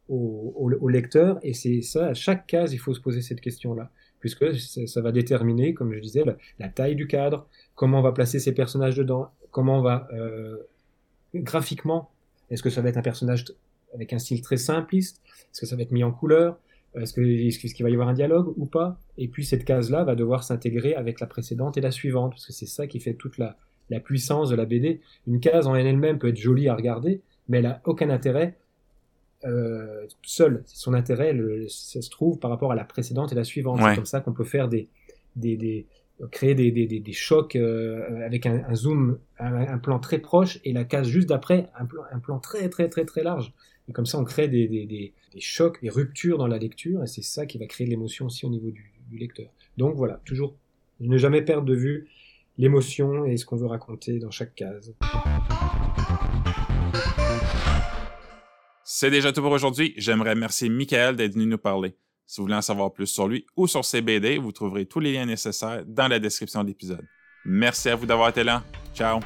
au, au lecteur, et c'est ça, à chaque case, il faut se poser cette question-là puisque ça va déterminer, comme je disais, la, taille du cadre, comment on va placer ces personnages dedans, comment on va euh, graphiquement, est-ce que ça va être un personnage avec un style très simpliste, est-ce que ça va être mis en couleur, est-ce qu'il va y avoir un dialogue ou pas, et puis cette case-là va devoir s'intégrer avec la précédente et la suivante, parce que c'est ça qui fait toute la, la puissance de la BD. Une case en elle-même peut être jolie à regarder, mais elle a aucun intérêt euh, seul. Son intérêt, ça se trouve par rapport à la précédente et la suivante. C'est comme ça qu'on peut faire des, des, des créer des, des, des, chocs euh, avec un, zoom, un, plan très proche et la case juste d'après, un plan, un plan très très très très large. Et comme ça, on crée des, des, des, chocs, des ruptures dans la lecture, et c'est ça qui va créer l'émotion aussi au niveau du, du, lecteur. Donc voilà, toujours ne jamais perdre de vue l'émotion et ce qu'on veut raconter dans chaque case. C'est déjà tout pour aujourd'hui. J'aimerais remercier Michael d'être venu nous parler. Si vous voulez en savoir plus sur lui ou sur ses BD, vous trouverez tous les liens nécessaires dans la description de l'épisode. Merci à vous d'avoir été là. Ciao!